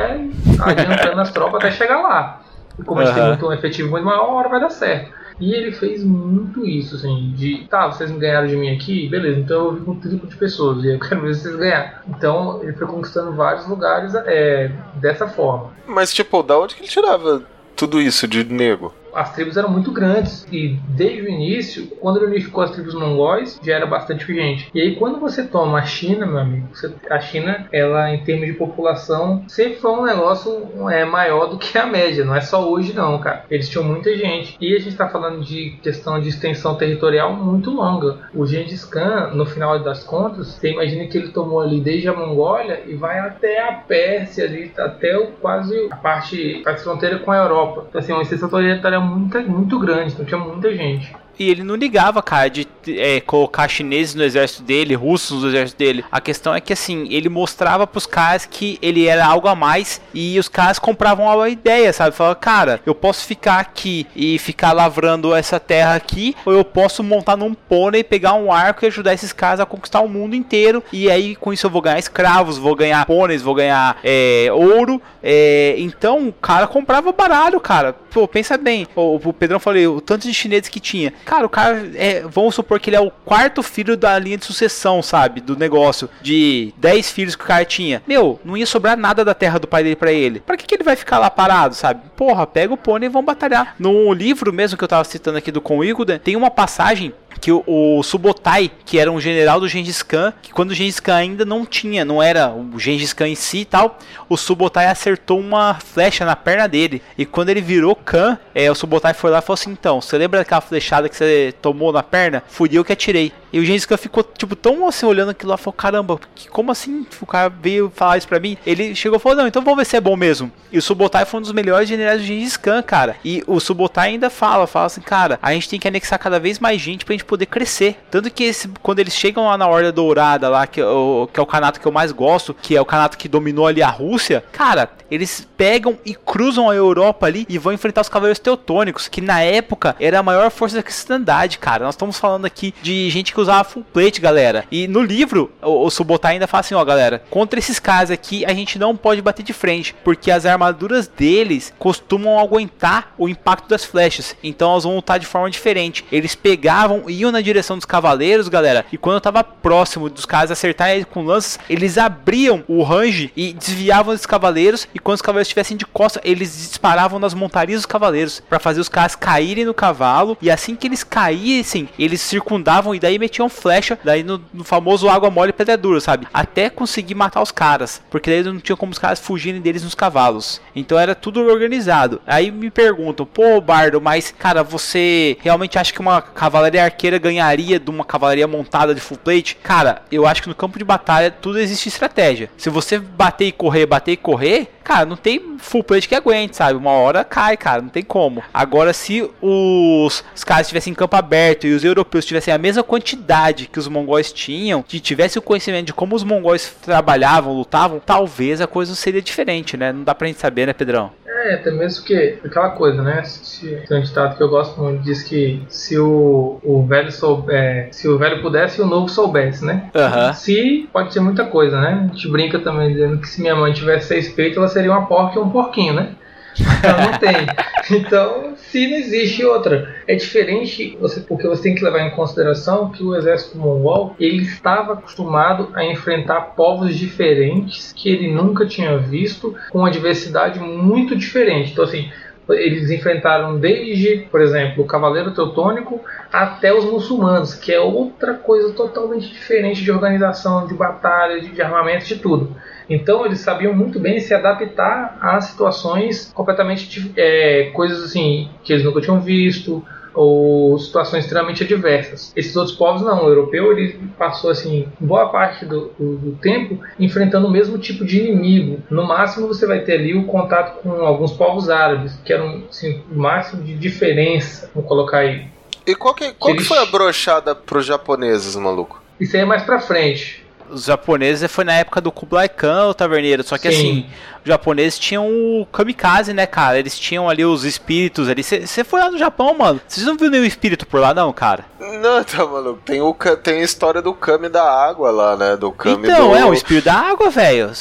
adiantando as tropas até chegar lá. E como a gente tem muito um efetivo muito maior, uma hora vai dar certo. E ele fez muito isso, assim, de tá, vocês me ganharam de mim aqui, beleza, então eu vim com um triplo de pessoas e eu [LAUGHS] quero ver vocês ganhar. Então ele foi conquistando vários lugares é, dessa forma. Mas, tipo, da onde que ele tirava tudo isso de nego? As tribos eram muito grandes e desde o início, quando ele unificou as tribos mongóis, já era bastante gente. E aí quando você toma a China, meu amigo, você- a China, ela em termos de população, sempre foi um negócio é, maior do que a média, não é só hoje não, cara. Eles tinham muita gente. E a gente tá falando de questão de extensão territorial muito longa. O Gengis Khan, no final das contas, você imagina que ele tomou ali desde a Mongólia e vai até a Pérsia ali, até o, quase a parte, a fronteira com a Europa. Então, assim, uma extensão territorial muito, muito grande, então tinha muita gente. E ele não ligava, cara, de é, colocar chineses no exército dele, russos no exército dele. A questão é que, assim, ele mostrava pros caras que ele era algo a mais e os caras compravam a ideia, sabe? Falava, cara, eu posso ficar aqui e ficar lavrando essa terra aqui, ou eu posso montar num pônei, pegar um arco e ajudar esses caras a conquistar o mundo inteiro. E aí, com isso, eu vou ganhar escravos, vou ganhar pôneis, vou ganhar é, ouro. É, então, o cara comprava baralho, cara. Pô, pensa bem. O, o Pedrão falou o tanto de chineses que tinha. Cara, o cara, é, vamos supor que ele é o quarto filho da linha de sucessão, sabe? Do negócio. De 10 filhos que o cara tinha. Meu, não ia sobrar nada da terra do pai dele para ele. Pra que, que ele vai ficar lá parado, sabe? Porra, pega o pônei e vão batalhar. No livro mesmo que eu tava citando aqui do Con tem uma passagem que o, o, Subotai, que era um general do Gengis Khan, que quando o Gengis Khan ainda não tinha, não era o Gengis Khan em si e tal, o Subotai acertou uma flecha na perna dele. E quando ele virou Khan, é, o Subotai foi lá e falou assim: então, você lembra daquela flechada que você tomou na perna? Fui eu que atirei. E o Gengis Khan ficou, tipo, tão assim, olhando aquilo lá, falou, caramba, como assim o cara veio falar isso pra mim? Ele chegou e falou, não, então vamos ver se é bom mesmo. E o Subotai foi um dos melhores generais do Gengis Khan, cara. E o Subotai ainda fala, fala assim, cara, a gente tem que anexar cada vez mais gente pra gente poder crescer. Tanto que esse, quando eles chegam lá na Horda Dourada, lá, que, é o, que é o canato que eu mais gosto, que é o canato que dominou ali a Rússia, cara, eles pegam e cruzam a Europa ali e vão enfrentar os Cavaleiros Teutônicos, que na época era a maior força da cristandade, cara. Nós estamos falando aqui de gente que usava full plate, galera. E no livro, o, o Subotai ainda fala assim, ó, galera, contra esses caras aqui, a gente não pode bater de frente, porque as armaduras deles costumam aguentar o impacto das flechas. Então elas vão lutar de forma diferente. Eles pegavam, iam na direção dos cavaleiros, galera, e quando eu tava próximo dos caras acertarem com lanças, eles abriam o range e desviavam dos cavaleiros, e quando os cavaleiros estivessem de costa, eles disparavam nas montarias dos cavaleiros para fazer os caras caírem no cavalo, e assim que eles caíssem, eles circundavam e daí metiam flecha, daí no, no famoso água mole e pedra dura, sabe? Até conseguir matar os caras, porque daí não tinha como os caras fugirem deles nos cavalos. Então era tudo organizado. Aí me perguntam, pô, Bardo, mas cara, você realmente acha que uma cavalaria arqueira ganharia de uma cavalaria montada de full plate? Cara, eu acho que no campo de batalha tudo existe estratégia. Se você bater e correr, bater e correr, cara, não tem full plate que aguente, sabe? Uma hora cai, cara, não tem como. Agora, se os, os caras estivessem em campo aberto e os europeus tivessem a mesma quantidade que os mongóis tinham, que tivesse o conhecimento de como os mongóis trabalhavam, lutavam, talvez a coisa seria diferente, né? Não dá pra gente saber, né, Pedrão? É, até mesmo que aquela coisa, né? Se, tem um ditado que eu gosto muito, diz que se o, o velho souber, é, se o velho pudesse, o novo soubesse, né? Uhum. Se pode ser muita coisa, né? A gente brinca também dizendo que se minha mãe tivesse seis peitos, ela seria uma porca e um porquinho, né? Então não tem. [LAUGHS] Então, se não existe outra. É diferente, você, porque você tem que levar em consideração que o exército mongol ele estava acostumado a enfrentar povos diferentes que ele nunca tinha visto, com uma diversidade muito diferente. Então, assim, eles enfrentaram desde, por exemplo, o Cavaleiro Teutônico até os muçulmanos, que é outra coisa totalmente diferente de organização, de batalha, de, de armamento, de tudo. Então eles sabiam muito bem se adaptar a situações completamente é, coisas assim que eles nunca tinham visto ou situações extremamente adversas. Esses outros povos não, o europeu ele passou assim boa parte do, do, do, tempo enfrentando o mesmo tipo de inimigo. No máximo você vai ter ali o contato com alguns povos árabes, que eram assim, o máximo de diferença, vou colocar aí. E qual que, qual que, foi a brochada pros japoneses, maluco? Isso aí é mais pra frente os japoneses foi na época do Kublai Khan, o taverneiro. Só que Sim. assim, japoneses tinham o kamikaze, né, cara? Eles tinham ali os espíritos ali. Você foi lá no Japão, mano. Vocês não viram nenhum espírito por lá, não, cara? Não, tá maluco. Tem, o, tem a história do Kami da água lá, né? Do Kami Então, do... é, o espírito da água, velho.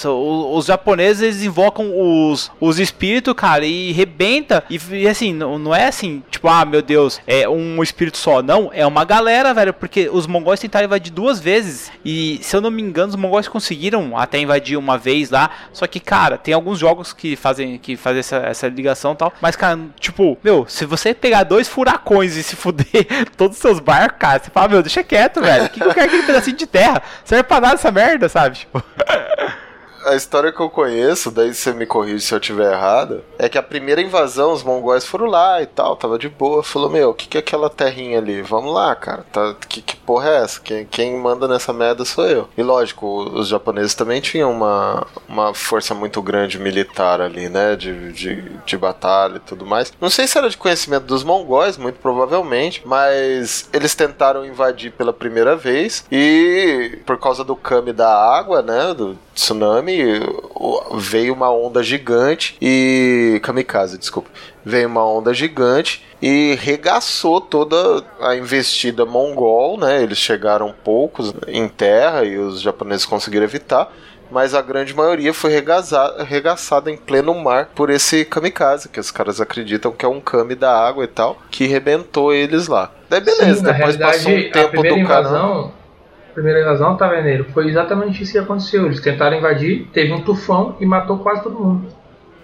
Os japoneses, eles invocam os, os espíritos, cara, e rebenta. E, e assim, não, não é assim, tipo, ah, meu Deus, é um espírito só. Não, é uma galera, velho. Porque os mongóis tentaram invadir duas vezes. E, se eu não me engano, os mongóis conseguiram até invadir uma vez lá. Só que, cara, tem tem alguns jogos que fazem, que fazem essa, essa ligação e tal. Mas, cara, tipo, meu, se você pegar dois furacões e se fuder [LAUGHS] todos os seus barcos, cara, você fala, meu, deixa quieto, velho. O que, que eu quero aquele pedacinho de terra? Serve pra nada essa merda, sabe? Tipo. [LAUGHS] a história que eu conheço, daí você me corrige se eu tiver errado, é que a primeira invasão, os mongóis foram lá e tal, tava de boa. Falou, meu, o que, que é aquela terrinha ali? Vamos lá, cara. Tá, que, que porra é essa? Quem, quem manda nessa merda sou eu. E lógico, os japoneses também tinham uma, uma força muito grande militar ali, né? De, de, de batalha e tudo mais. Não sei se era de conhecimento dos mongóis, muito provavelmente, mas eles tentaram invadir pela primeira vez e por causa do kami da água, né? Do tsunami, o- veio uma onda gigante e. Kamikaze, desculpa. Veio uma onda gigante e regaçou toda a investida mongol, né? Eles chegaram poucos em terra e os japoneses conseguiram evitar. Mas a grande maioria foi arregaçada em pleno mar por esse kamikaze, que os caras acreditam que é um kami da água e tal, que rebentou eles lá. Daí beleza, Sim, depois passou um a tempo primeira do invasão, a primeira invasão, Taverneiro, foi exatamente isso que aconteceu. Eles tentaram invadir, teve um tufão e matou quase todo mundo.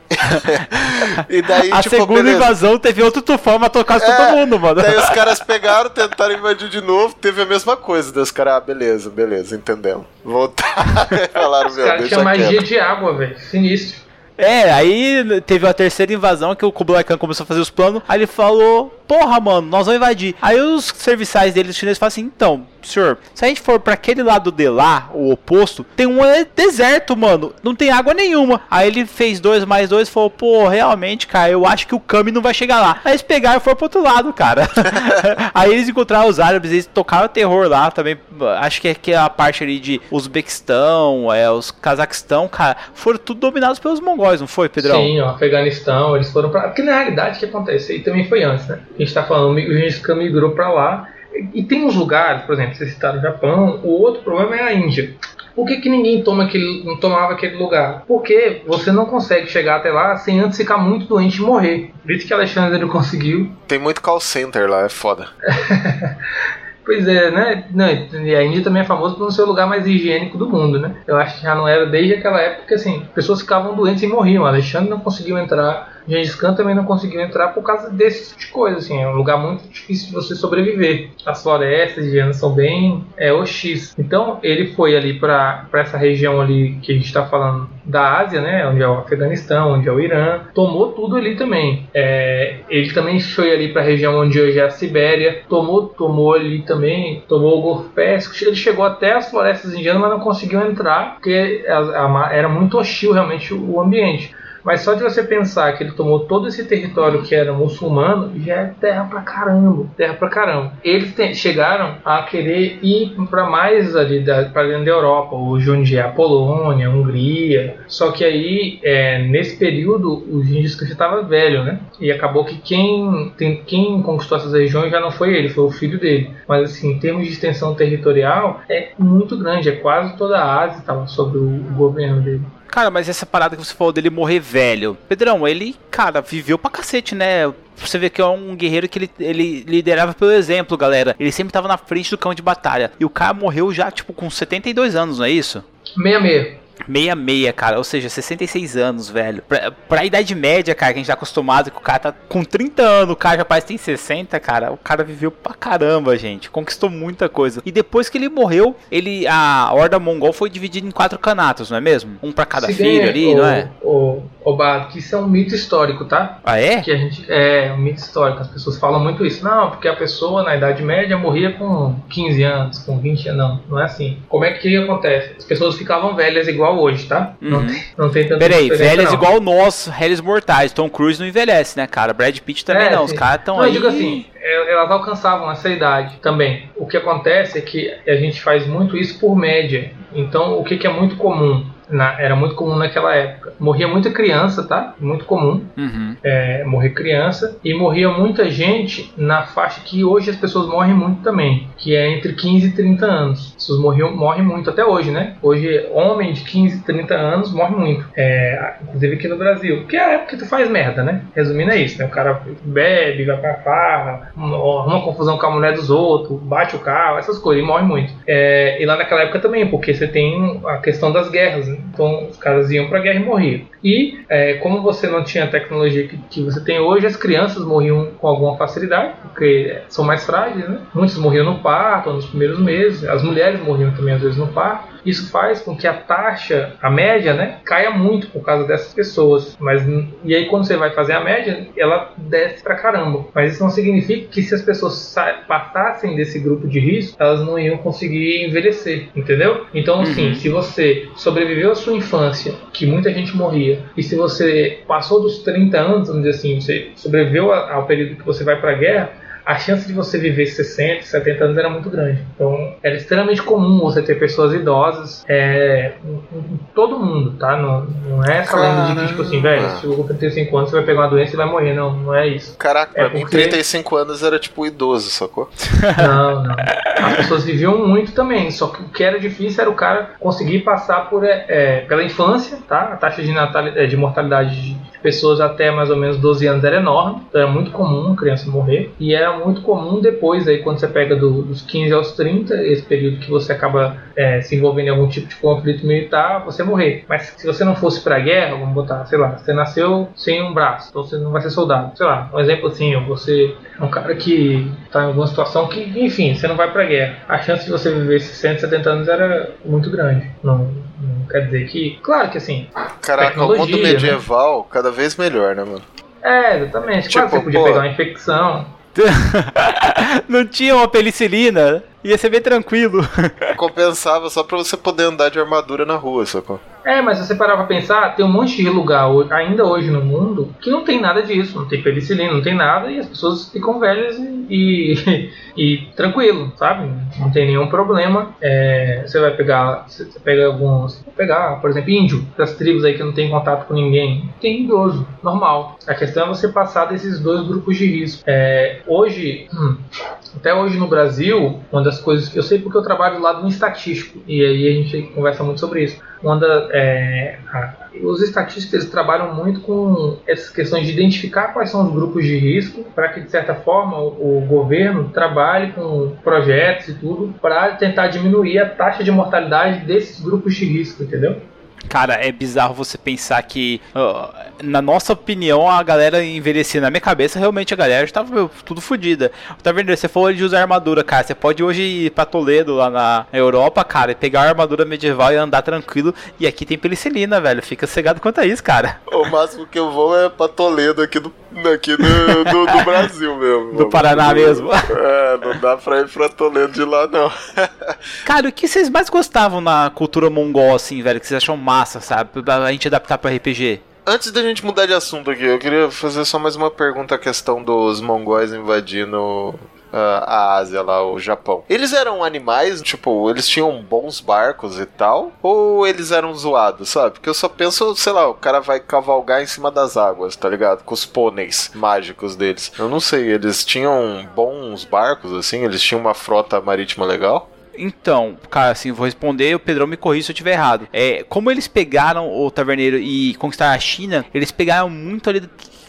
[LAUGHS] E daí, a tipo, segunda beleza. invasão teve outro tufão, matou quase É, todo mundo, mano. Daí os [LAUGHS] caras pegaram, tentaram invadir de novo, teve a mesma coisa. Daí os caras, ah, beleza, beleza, entendemos. Voltaram [LAUGHS] e falaram, Os meu, tinham magia quieto. de água, velho. Sinistro. É, aí teve a terceira invasão que o Kublai Khan começou a fazer os planos. Aí ele falou: Porra, mano, nós vamos invadir. Aí os serviçais dele, os chineses, falam assim: Então, senhor, se a gente for pra aquele lado de lá, o oposto, tem um é, deserto, mano. Não tem água nenhuma. Aí ele fez dois mais dois e falou: Pô, realmente, cara, eu acho que o Kami não vai chegar lá. Aí eles pegaram e foram pro outro lado, cara. [LAUGHS] [LAUGHS] aí eles encontraram os árabes, eles tocaram terror lá também. Acho que é que a parte ali de Uzbequistão, é, os Cazaquistão, cara, foram tudo dominados pelos mongóis, não foi, Pedrão? Sim, ó, Afeganistão, eles foram pra. Porque na realidade o que acontece? E também foi antes, né? A gente tá falando, o Gengis Khan migrou pra lá. E tem uns lugares, por exemplo, vocês citaram o Japão, o outro problema é a Índia. Por que, que ninguém toma aquele, não tomava aquele lugar? Porque você não consegue chegar até lá sem antes ficar muito doente e morrer. Isso que Alexandre conseguiu. Tem muito call center lá, é foda. [LAUGHS] Pois é, né? Não, e a Índia também é famosa por não ser o lugar mais higiênico do mundo, né? Eu acho que já não era desde aquela época assim, pessoas ficavam doentes e morriam. Alexandre não conseguiu entrar, Gengis Khan também não conseguiu entrar por causa desse tipo de coisa, assim. É um lugar muito difícil de você sobreviver. As florestas indianas são bem é, OX. Então ele foi ali para essa região ali que a gente está falando da Ásia, né? Onde é o Afeganistão, onde é o Irã. Tomou tudo ali também. É, ele também foi ali para a região onde hoje é a Sibéria. Tomou, tomou ali também, tomou o Golfo Pérsico. Ele chegou até as florestas indianas, mas não conseguiu entrar porque a- a- era muito hostil realmente o ambiente. Mas só de você pensar que ele tomou todo esse território que era muçulmano, já é terra pra caramba, terra pra caramba. Eles te- chegaram a querer ir para mais ali para dentro da Europa, hoje onde é a Polônia, a Hungria. Só que aí, é, nesse período, o Gengis Khan já estava velho, né? E acabou que quem, tem, quem conquistou essas regiões já não foi ele, foi o filho dele. Mas assim, em termos de extensão territorial, é muito grande, é quase toda a Ásia estava sob o governo dele. Cara, mas essa parada que você falou dele morrer velho. Pedrão, ele, cara, viveu pra cacete, né? Você vê que é um guerreiro que ele, ele liderava pelo exemplo, galera. Ele sempre tava na frente do campo de batalha. E o cara morreu já, tipo, com 72 anos, não é isso? Meia meia. 66, cara, ou seja, 66 anos, velho. Pra, pra idade média, cara, que a gente tá acostumado, que o cara tá com 30 anos, o cara já parece tem 60, cara. O cara viveu pra caramba, gente. Conquistou muita coisa. E depois que ele morreu, ele a Horda Mongol foi dividida em quatro canatos, não é mesmo? Um pra cada Se filho bem, ali, o, não é? O, o Bado, que isso é um mito histórico, tá? Ah, é? Que a gente é um mito histórico. As pessoas falam muito isso. Não, porque a pessoa na Idade Média morria com 15 anos, com 20 anos. Não, não é assim. Como é que acontece? As pessoas ficavam velhas igual hoje, tá? Não, Uhum. tem, não tem tanta Peraí, velhas não. igual nós, réis mortais. Tom Cruise não envelhece, né, cara? Brad Pitt também É, não. Os sim. caras tão Não, aí. Eu digo assim, é, elas alcançavam essa idade também. O que acontece é que a gente faz muito isso por média. Então, o que, que é muito comum? Na- era muito comum naquela época. Morria muita criança, tá? Muito comum. Uhum. é, morrer criança e morria muita gente na faixa que hoje as pessoas morrem muito também, que é entre 15 e 30 anos. As pessoas morriam, morrem muito até hoje, né? Hoje, homem de 15 e 30 anos morre muito, é, inclusive aqui no Brasil, porque é a época que tu faz merda, né? Resumindo é isso, né? O cara bebe, vai pra farra, arruma confusão com a mulher dos outros, bate o carro, essas coisas, e morre muito. É, e lá naquela época também, porque você tem a questão das guerras, né? Então os caras iam pra guerra e morriam. E é, como você não tinha a tecnologia que, que você tem hoje, as crianças morriam com alguma facilidade, porque são mais frágeis, né? Muitos morriam no parto, nos primeiros meses. As mulheres morriam também às vezes no parto. Isso faz com que a taxa, a média, né, caia muito por causa dessas pessoas. Mas e aí quando você vai fazer a média, ela desce pra caramba. Mas isso não significa que se as pessoas passassem desse grupo de risco, elas não iam conseguir envelhecer, entendeu? Então, assim, uhum. se você sobreviveu à sua infância, que muita gente morria, e se você passou dos 30 anos, vamos dizer assim, você sobreviveu ao período que você vai para a guerra, a chance de você viver 60, 70 anos era muito grande. Então, era extremamente comum você ter pessoas idosas é, todo mundo, tá? Não, não é essa lenda de que, tipo assim, velho, se com 35 anos, você vai pegar uma doença e vai morrer. Não, não é isso. Caraca, é porque... mim, 35 anos era tipo idoso, sacou? Não, não. As pessoas viviam muito também, só que o que era difícil era o cara conseguir passar por, é, é pela infância, tá? A taxa de, natalidade, de mortalidade de pessoas até mais ou menos 12 anos era enorme, então era muito comum a criança morrer, e era muito comum depois, aí quando você pega do, dos 15 aos 30, esse período que você acaba é, se envolvendo em algum tipo de conflito militar, você morrer. Mas se você não fosse pra guerra, vamos botar, sei lá, você nasceu sem um braço, então você não vai ser soldado. Sei lá, um exemplo assim, você é um cara que tá em alguma situação que, enfim, você não vai pra guerra. A chance de você viver 60, 70 anos era muito grande. Não quer dizer que. Claro que assim. Caraca, o mundo né? medieval, né? cada vez melhor, né, mano? É, exatamente. Tipo, claro que você podia pô, pegar uma infecção. [LAUGHS] não tinha uma penicilina, ia ser bem tranquilo. Compensava só pra você poder andar de armadura na rua, sacou? É, mas você parar pra pensar, tem um monte de lugar ainda hoje no mundo que não tem nada disso, não tem penicilina, não tem nada, e as pessoas ficam velhas e, e, [LAUGHS] e tranquilo, sabe? Não tem nenhum problema. É, você vai pegar, você pega alguns, pegar, por exemplo, índio, das tribos aí que não tem contato com ninguém, tem idoso, normal. A questão é você passar desses dois grupos de risco. É, hoje, hum, até hoje no Brasil, uma das coisas que eu sei porque eu trabalho lado do estatístico, e aí a gente conversa muito sobre isso. Da, é, a, os estatísticos trabalham muito com essas questões de identificar quais são os grupos de risco, para que de certa forma o, o governo trabalhe com projetos e tudo para tentar diminuir a taxa de mortalidade desses grupos de risco, entendeu? Cara, é bizarro você pensar que, na nossa opinião, a galera envelhecia. Na minha cabeça, realmente a galera estava tudo fodida. Tá vendo? Você falou de usar armadura, cara. Você pode hoje ir pra Toledo, lá na Europa, cara, e pegar a armadura medieval e andar tranquilo. E aqui tem penicilina, velho. Fica cegado quanto a isso, cara. [LAUGHS] O máximo que eu vou é pra Toledo aqui do, aqui do, do, do [LAUGHS] Brasil mesmo. Do Paraná mesmo. É, não dá pra ir pra Toledo de lá, não. cara, o que vocês mais gostavam na cultura mongol, assim, velho? Que vocês acham massa, sabe? A gente adaptar para RPG. Antes da gente mudar de assunto aqui, eu queria fazer só mais uma pergunta à questão dos mongóis invadindo Uh, a Ásia lá, o Japão. Eles eram animais, tipo, eles tinham bons barcos e tal? Ou eles eram zoados, sabe? Porque eu só penso, sei lá, o cara vai cavalgar em cima das águas, tá ligado? Com os pôneis mágicos deles. Eu não sei, eles tinham bons barcos, assim? Eles tinham uma frota marítima legal? Então, cara, assim, vou responder, o Pedrão me corrija se eu estiver errado. É, como eles pegaram o Taverneiro e conquistaram a China, eles pegaram muito ali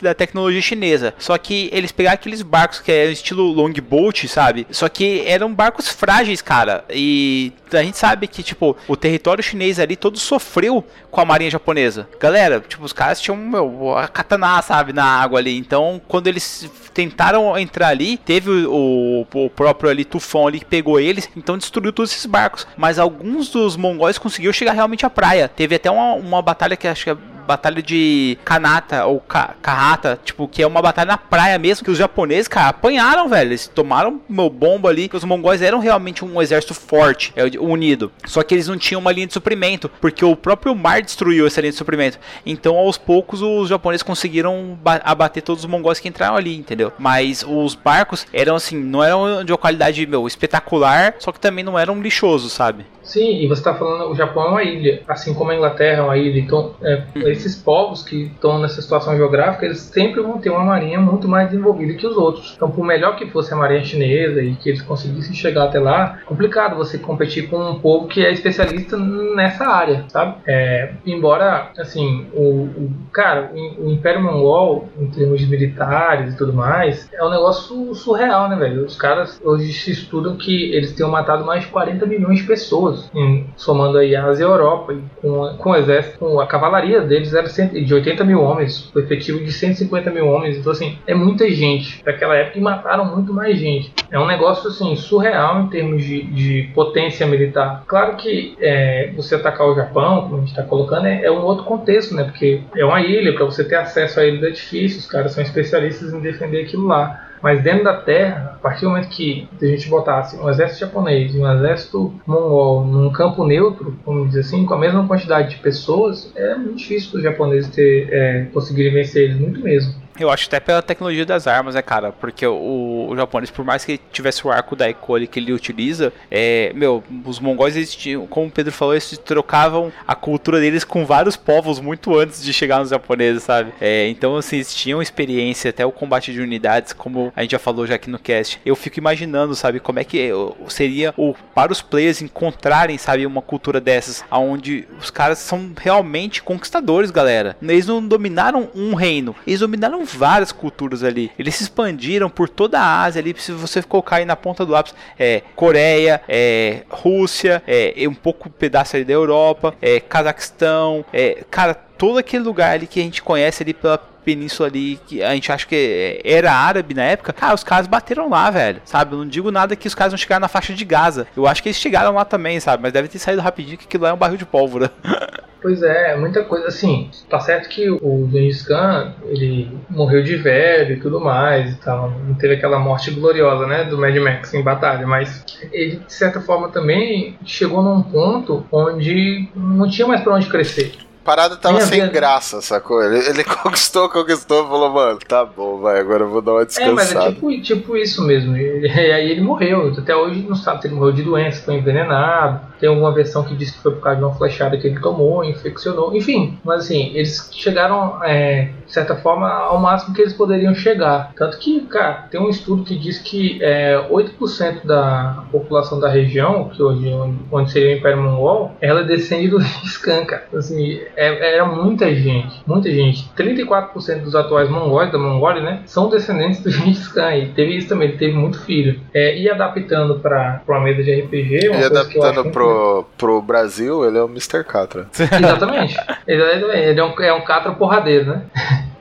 da tecnologia chinesa. Só que eles pegaram aqueles barcos que é estilo longboat, sabe? Só que eram barcos frágeis, cara. E a gente sabe que, tipo, o território chinês ali todo sofreu com a marinha japonesa. Galera, tipo, os caras tinham, meu, a katana, sabe, na água ali. Então, quando eles tentaram entrar ali, teve o, o, próprio ali tufão ali que pegou eles, então destruiu todos esses barcos. Mas alguns dos mongóis conseguiram chegar realmente à praia. Teve até uma, uma batalha que acho que é batalha de Kanata ou Ka Kahata, tipo, que é uma batalha na praia mesmo, que os japoneses, cara, apanharam, velho. Eles tomaram meu bomba ali, que os mongóis eram realmente um exército forte, é, unido. Só que eles não tinham uma linha de suprimento, porque o próprio mar destruiu essa linha de suprimento. Então, aos poucos, os japoneses conseguiram abater todos os mongóis que entraram ali, entendeu? Mas os barcos eram assim, não eram de uma qualidade, meu, espetacular, só que também não eram lixosos, sabe? Sim, e você está falando, o Japão é uma ilha, assim como a Inglaterra é uma ilha. Então, é, uhum. esses povos que estão nessa situação geográfica, eles sempre vão ter uma marinha muito mais desenvolvida que os outros. Então, por melhor que fosse a marinha chinesa e que eles conseguissem chegar até lá, complicado você competir com um povo que é especialista nessa área, sabe? É, embora, assim, o, o cara, o, o Império Mongol, em termos de militares e tudo mais, é um negócio surreal, né, velho? Os caras hoje se estudam que eles tenham matado mais de 40 milhões de pessoas em- somando aí a Ásia e a Europa, e com, a- com o exército, com a cavalaria deles era de 80 mil homens, o efetivo de 150 mil homens. Então, assim, é muita gente daquela época e mataram muito mais gente. É um negócio, assim, surreal em termos de, de potência militar. Claro que é, você atacar o Japão, como a gente está colocando, é, é um outro contexto, né? Porque é uma ilha, para você ter acesso à ilha é difícil, os caras são especialistas em defender aquilo lá. Mas dentro da Terra, a partir do momento que a gente botasse um exército japonês e um exército mongol num campo neutro, vamos dizer assim, com a mesma quantidade de pessoas, é muito difícil os japoneses ter, é, conseguirem vencer eles, muito mesmo. Eu acho até pela tecnologia das armas, né, cara? Porque o, o japonês, por mais que tivesse o arco da Ikori que ele utiliza, é, meu, os mongóis, eles tinham, como o Pedro falou, eles trocavam a cultura deles com vários povos muito antes de chegar nos japoneses, sabe? É, então, assim, eles tinham experiência, até o combate de unidades, como a gente já falou já aqui no cast. Eu fico imaginando, sabe, como é que seria o, para os players encontrarem, sabe, uma cultura dessas, onde os caras são realmente conquistadores, galera. Eles não dominaram um reino, eles dominaram várias culturas ali. Eles se expandiram por toda a Ásia ali, se você colocar aí na ponta do lápis, é Coreia, é Rússia, é um pouco pedaço ali da Europa, é Cazaquistão, é cara, todo aquele lugar ali que a gente conhece ali pela península ali que a gente acha que era árabe na época, cara, os caras bateram lá, velho, sabe? Eu não digo nada que os caras não chegaram na faixa de Gaza. Eu acho que eles chegaram lá também, sabe? Mas deve ter saído rapidinho que aquilo lá é um barril de pólvora. [LAUGHS] Pois é, muita coisa assim. Tá certo que o Gengis Khan, ele morreu de velho e tudo mais e tal. Não teve aquela morte gloriosa, né, do Mad Max em batalha, mas ele, de certa forma, também chegou num ponto onde não tinha mais pra onde crescer. Parada tava sem graça, sacou? Ele, ele [LAUGHS] conquistou, conquistou, falou, mano, tá bom, vai, agora eu vou dar uma É, mas é descansada. tipo, tipo isso mesmo. E, [LAUGHS] e aí ele morreu. Até hoje não sabe se ele morreu de doença, foi envenenado. Tem alguma versão que diz que foi por causa de uma flechada que ele tomou, infeccionou. Enfim, mas assim, eles chegaram, é, de certa forma, ao máximo que eles poderiam chegar. Tanto que, cara, tem um estudo que diz que é, 8% da população da região, que hoje é onde, seria o Império Mongol, ela descende do Khan, cara. Assim, é, era muita gente, muita gente. 34% dos atuais mongóis da Mongólia, né, são descendentes do [LAUGHS] Gengis Khan. E teve isso também, ele teve muito filho. É, e adaptando para uma mesa de RPG, uma E que adaptando pro, pro Brasil, ele é o Mr. Catra. Exatamente. Ele, é- ele é, um, é um catra porradeiro, né?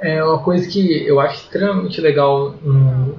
É uma coisa que eu acho extremamente legal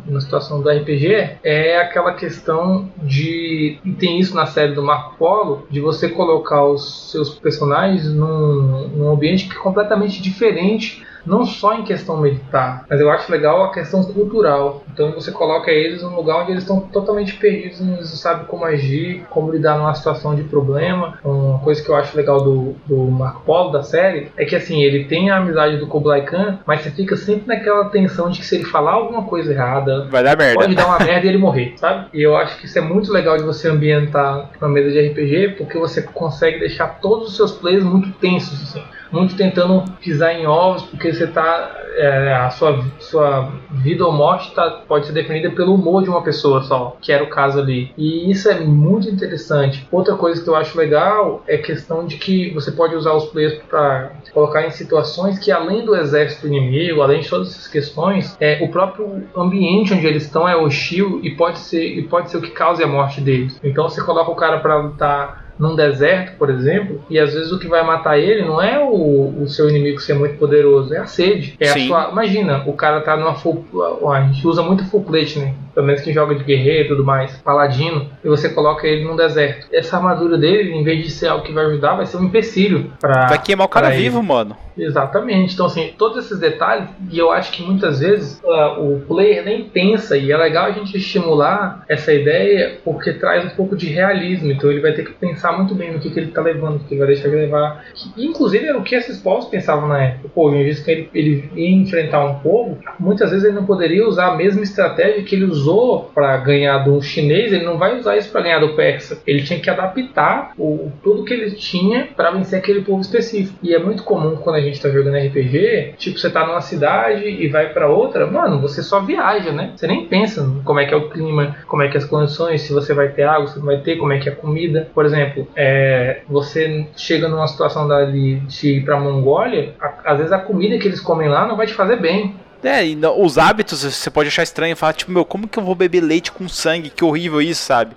na situação do RPG é aquela questão de. E tem isso na série do Marco Polo, de você colocar os seus personagens num, num ambiente que é completamente diferente. Não só em questão militar, mas eu acho legal a questão cultural. Então você coloca eles num lugar onde eles estão totalmente perdidos, não sabem como agir, como lidar numa situação de problema. Uma coisa que eu acho legal do, do Marco Polo, da série, é que assim, ele tem a amizade do Kublai Khan, mas você fica sempre naquela tensão de que se ele falar alguma coisa errada, Vai dar merda. pode dar uma merda e ele morrer, sabe? E eu acho que isso é muito legal de você ambientar uma mesa de RPG, porque você consegue deixar todos os seus players muito tensos, assim. Muito tentando pisar em ovos, porque você tá. é, a sua, sua vida ou morte tá, pode ser definida pelo humor de uma pessoa só, que era o caso ali. E isso é muito interessante. Outra coisa que eu acho legal é a questão de que você pode usar os players para colocar em situações que, além do exército inimigo, além de todas essas questões, é, o próprio ambiente onde eles estão é hostil e pode ser, e pode ser o que cause a morte deles. Então você coloca o cara para lutar num deserto, por exemplo, e às vezes o que vai matar ele não é o, o seu inimigo ser muito poderoso, é a sede. É a sua, imagina, o cara tá numa full, a gente usa muito full plate, né? Pelo menos quem joga de guerreiro e tudo mais, paladino, e você coloca ele num deserto. Essa armadura dele, em vez de ser algo que vai ajudar, vai ser um empecilho para Vai queimar o cara ele. vivo, mano. Exatamente. Então, assim, todos esses detalhes, e eu acho que muitas vezes ah, o player nem pensa, e é legal a gente estimular essa ideia porque traz um pouco de realismo. Então, ele vai ter que pensar muito bem no que, que ele está levando, o que ele vai deixar de levar. Que, inclusive, era o que esses povos pensavam na época. Pô, o Gengis Khan, ele, ele ia enfrentar um povo, muitas vezes ele não poderia usar a mesma estratégia que ele usou para ganhar do chinês, ele não vai usar isso para ganhar do persa. Ele tinha que adaptar o, tudo que ele tinha para vencer aquele povo específico. E é muito comum quando a gente tá jogando RPG, tipo, você tá numa cidade e vai para outra, mano, você só viaja, né? Você nem pensa como é que é o clima, como é que é as condições, se você vai ter água, se não vai ter, como é que é a comida. Por exemplo, é, você chega numa situação dali de ir pra Mongólia, a- às vezes a comida que eles comem lá não vai te fazer bem. É, e não- os hábitos você pode achar estranho falar, tipo, meu, como que eu vou beber leite com sangue? Que horrível isso, sabe?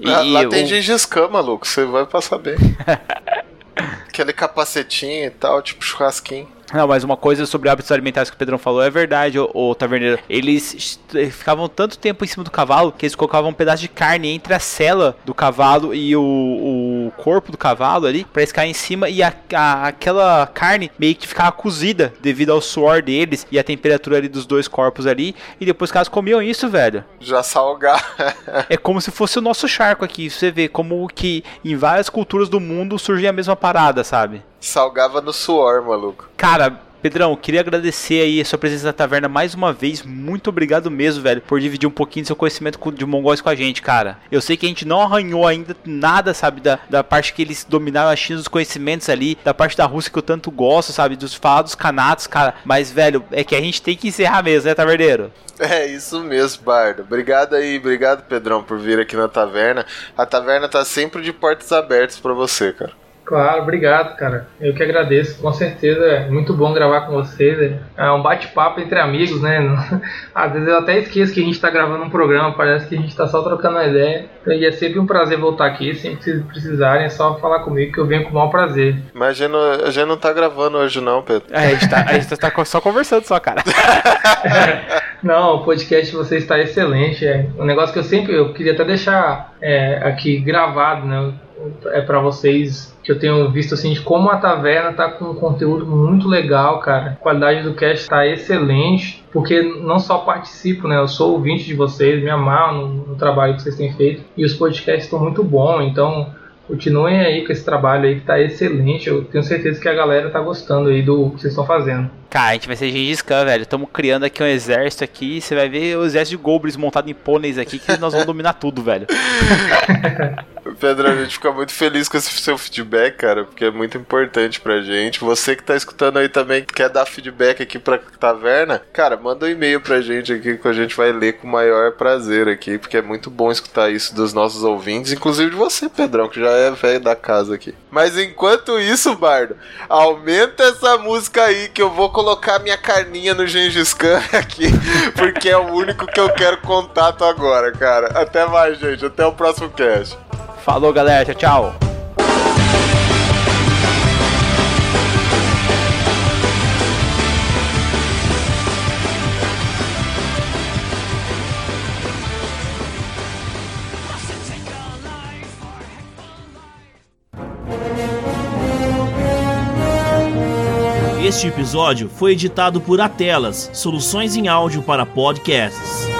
Lá, E lá tem o- Gengis Khan, maluco, você vai passar bem. [LAUGHS] Aquele capacetinho e tal, tipo churrasquinho. Não, mas uma coisa sobre hábitos alimentares que o Pedrão falou é verdade, ô, ô Taverneiro. Eles est- ficavam tanto tempo em cima do cavalo que eles colocavam um pedaço de carne entre a cela do cavalo e o, o corpo do cavalo ali pra eles cair em cima e a, a- aquela carne meio que ficava cozida devido ao suor deles e a temperatura ali dos dois corpos ali. E depois os caras comiam isso, velho. Já salgar. [LAUGHS] É como se fosse o nosso charco aqui. Você vê como que em várias culturas do mundo surge a mesma parada, sabe? Salgava no suor, maluco. Cara, Pedrão, queria agradecer aí a sua presença na taverna mais uma vez. Muito obrigado mesmo, velho, por dividir um pouquinho do seu conhecimento de mongóis com a gente, cara. Eu sei que a gente não arranhou ainda nada, sabe, da, da parte que eles dominaram a China dos conhecimentos ali, da parte da Rússia que eu tanto gosto, sabe, dos falar dos canatos, cara. Mas, velho, é que a gente tem que encerrar mesmo, né, taverneiro? É isso mesmo, Bardo. Obrigado aí, obrigado, Pedrão, por vir aqui na taverna. A taverna tá sempre de portas abertas pra você, cara. Claro, obrigado, cara. Eu que agradeço, com certeza é muito bom gravar com vocês. É um bate-papo entre amigos, né? [LAUGHS] Às vezes eu até esqueço que a gente tá gravando um programa, parece que a gente tá só trocando uma ideia. E é sempre um prazer voltar aqui. Sempre que vocês precisarem, é só falar comigo que eu venho com o maior prazer. Mas a gente, não, a gente não tá gravando hoje, não, Pedro. É, a gente tá, a gente tá só conversando só, cara. [LAUGHS] Não, o podcast de vocês está excelente. É um negócio que eu sempre eu queria até deixar é, aqui gravado, né? É para vocês que eu tenho visto assim de como a taverna tá com um conteúdo muito legal, cara. A qualidade do cast está excelente, porque não só participo, né? Eu sou ouvinte de vocês, me amarro no, no trabalho que vocês têm feito e os podcasts estão muito bons, então continuem aí com esse trabalho aí que tá excelente. Eu tenho certeza que a galera tá gostando aí do que vocês estão fazendo. Cara, a gente vai ser Gengis Khan, velho. Estamos criando aqui um exército aqui. Você vai ver o exército de goblins montado em pôneis aqui que nós vamos dominar tudo, velho. [LAUGHS] Pedro, a gente fica muito feliz com esse seu feedback, cara, porque é muito importante pra gente. Você que tá escutando aí também, que quer dar feedback aqui pra taverna, cara, manda um e-mail pra gente aqui que a gente vai ler com o maior prazer aqui, porque é muito bom escutar isso dos nossos ouvintes, inclusive de você, Pedrão, que já é velho da casa aqui. Mas enquanto isso, Bardo, aumenta essa música aí que eu vou colocar minha carninha no Gengis Khan [LAUGHS] aqui, porque é o único que eu quero contato agora, cara. Até mais, gente. Até o próximo cast. Falou, galera. Tchau, tchau. Este episódio foi editado por Atelas, soluções em áudio para podcasts.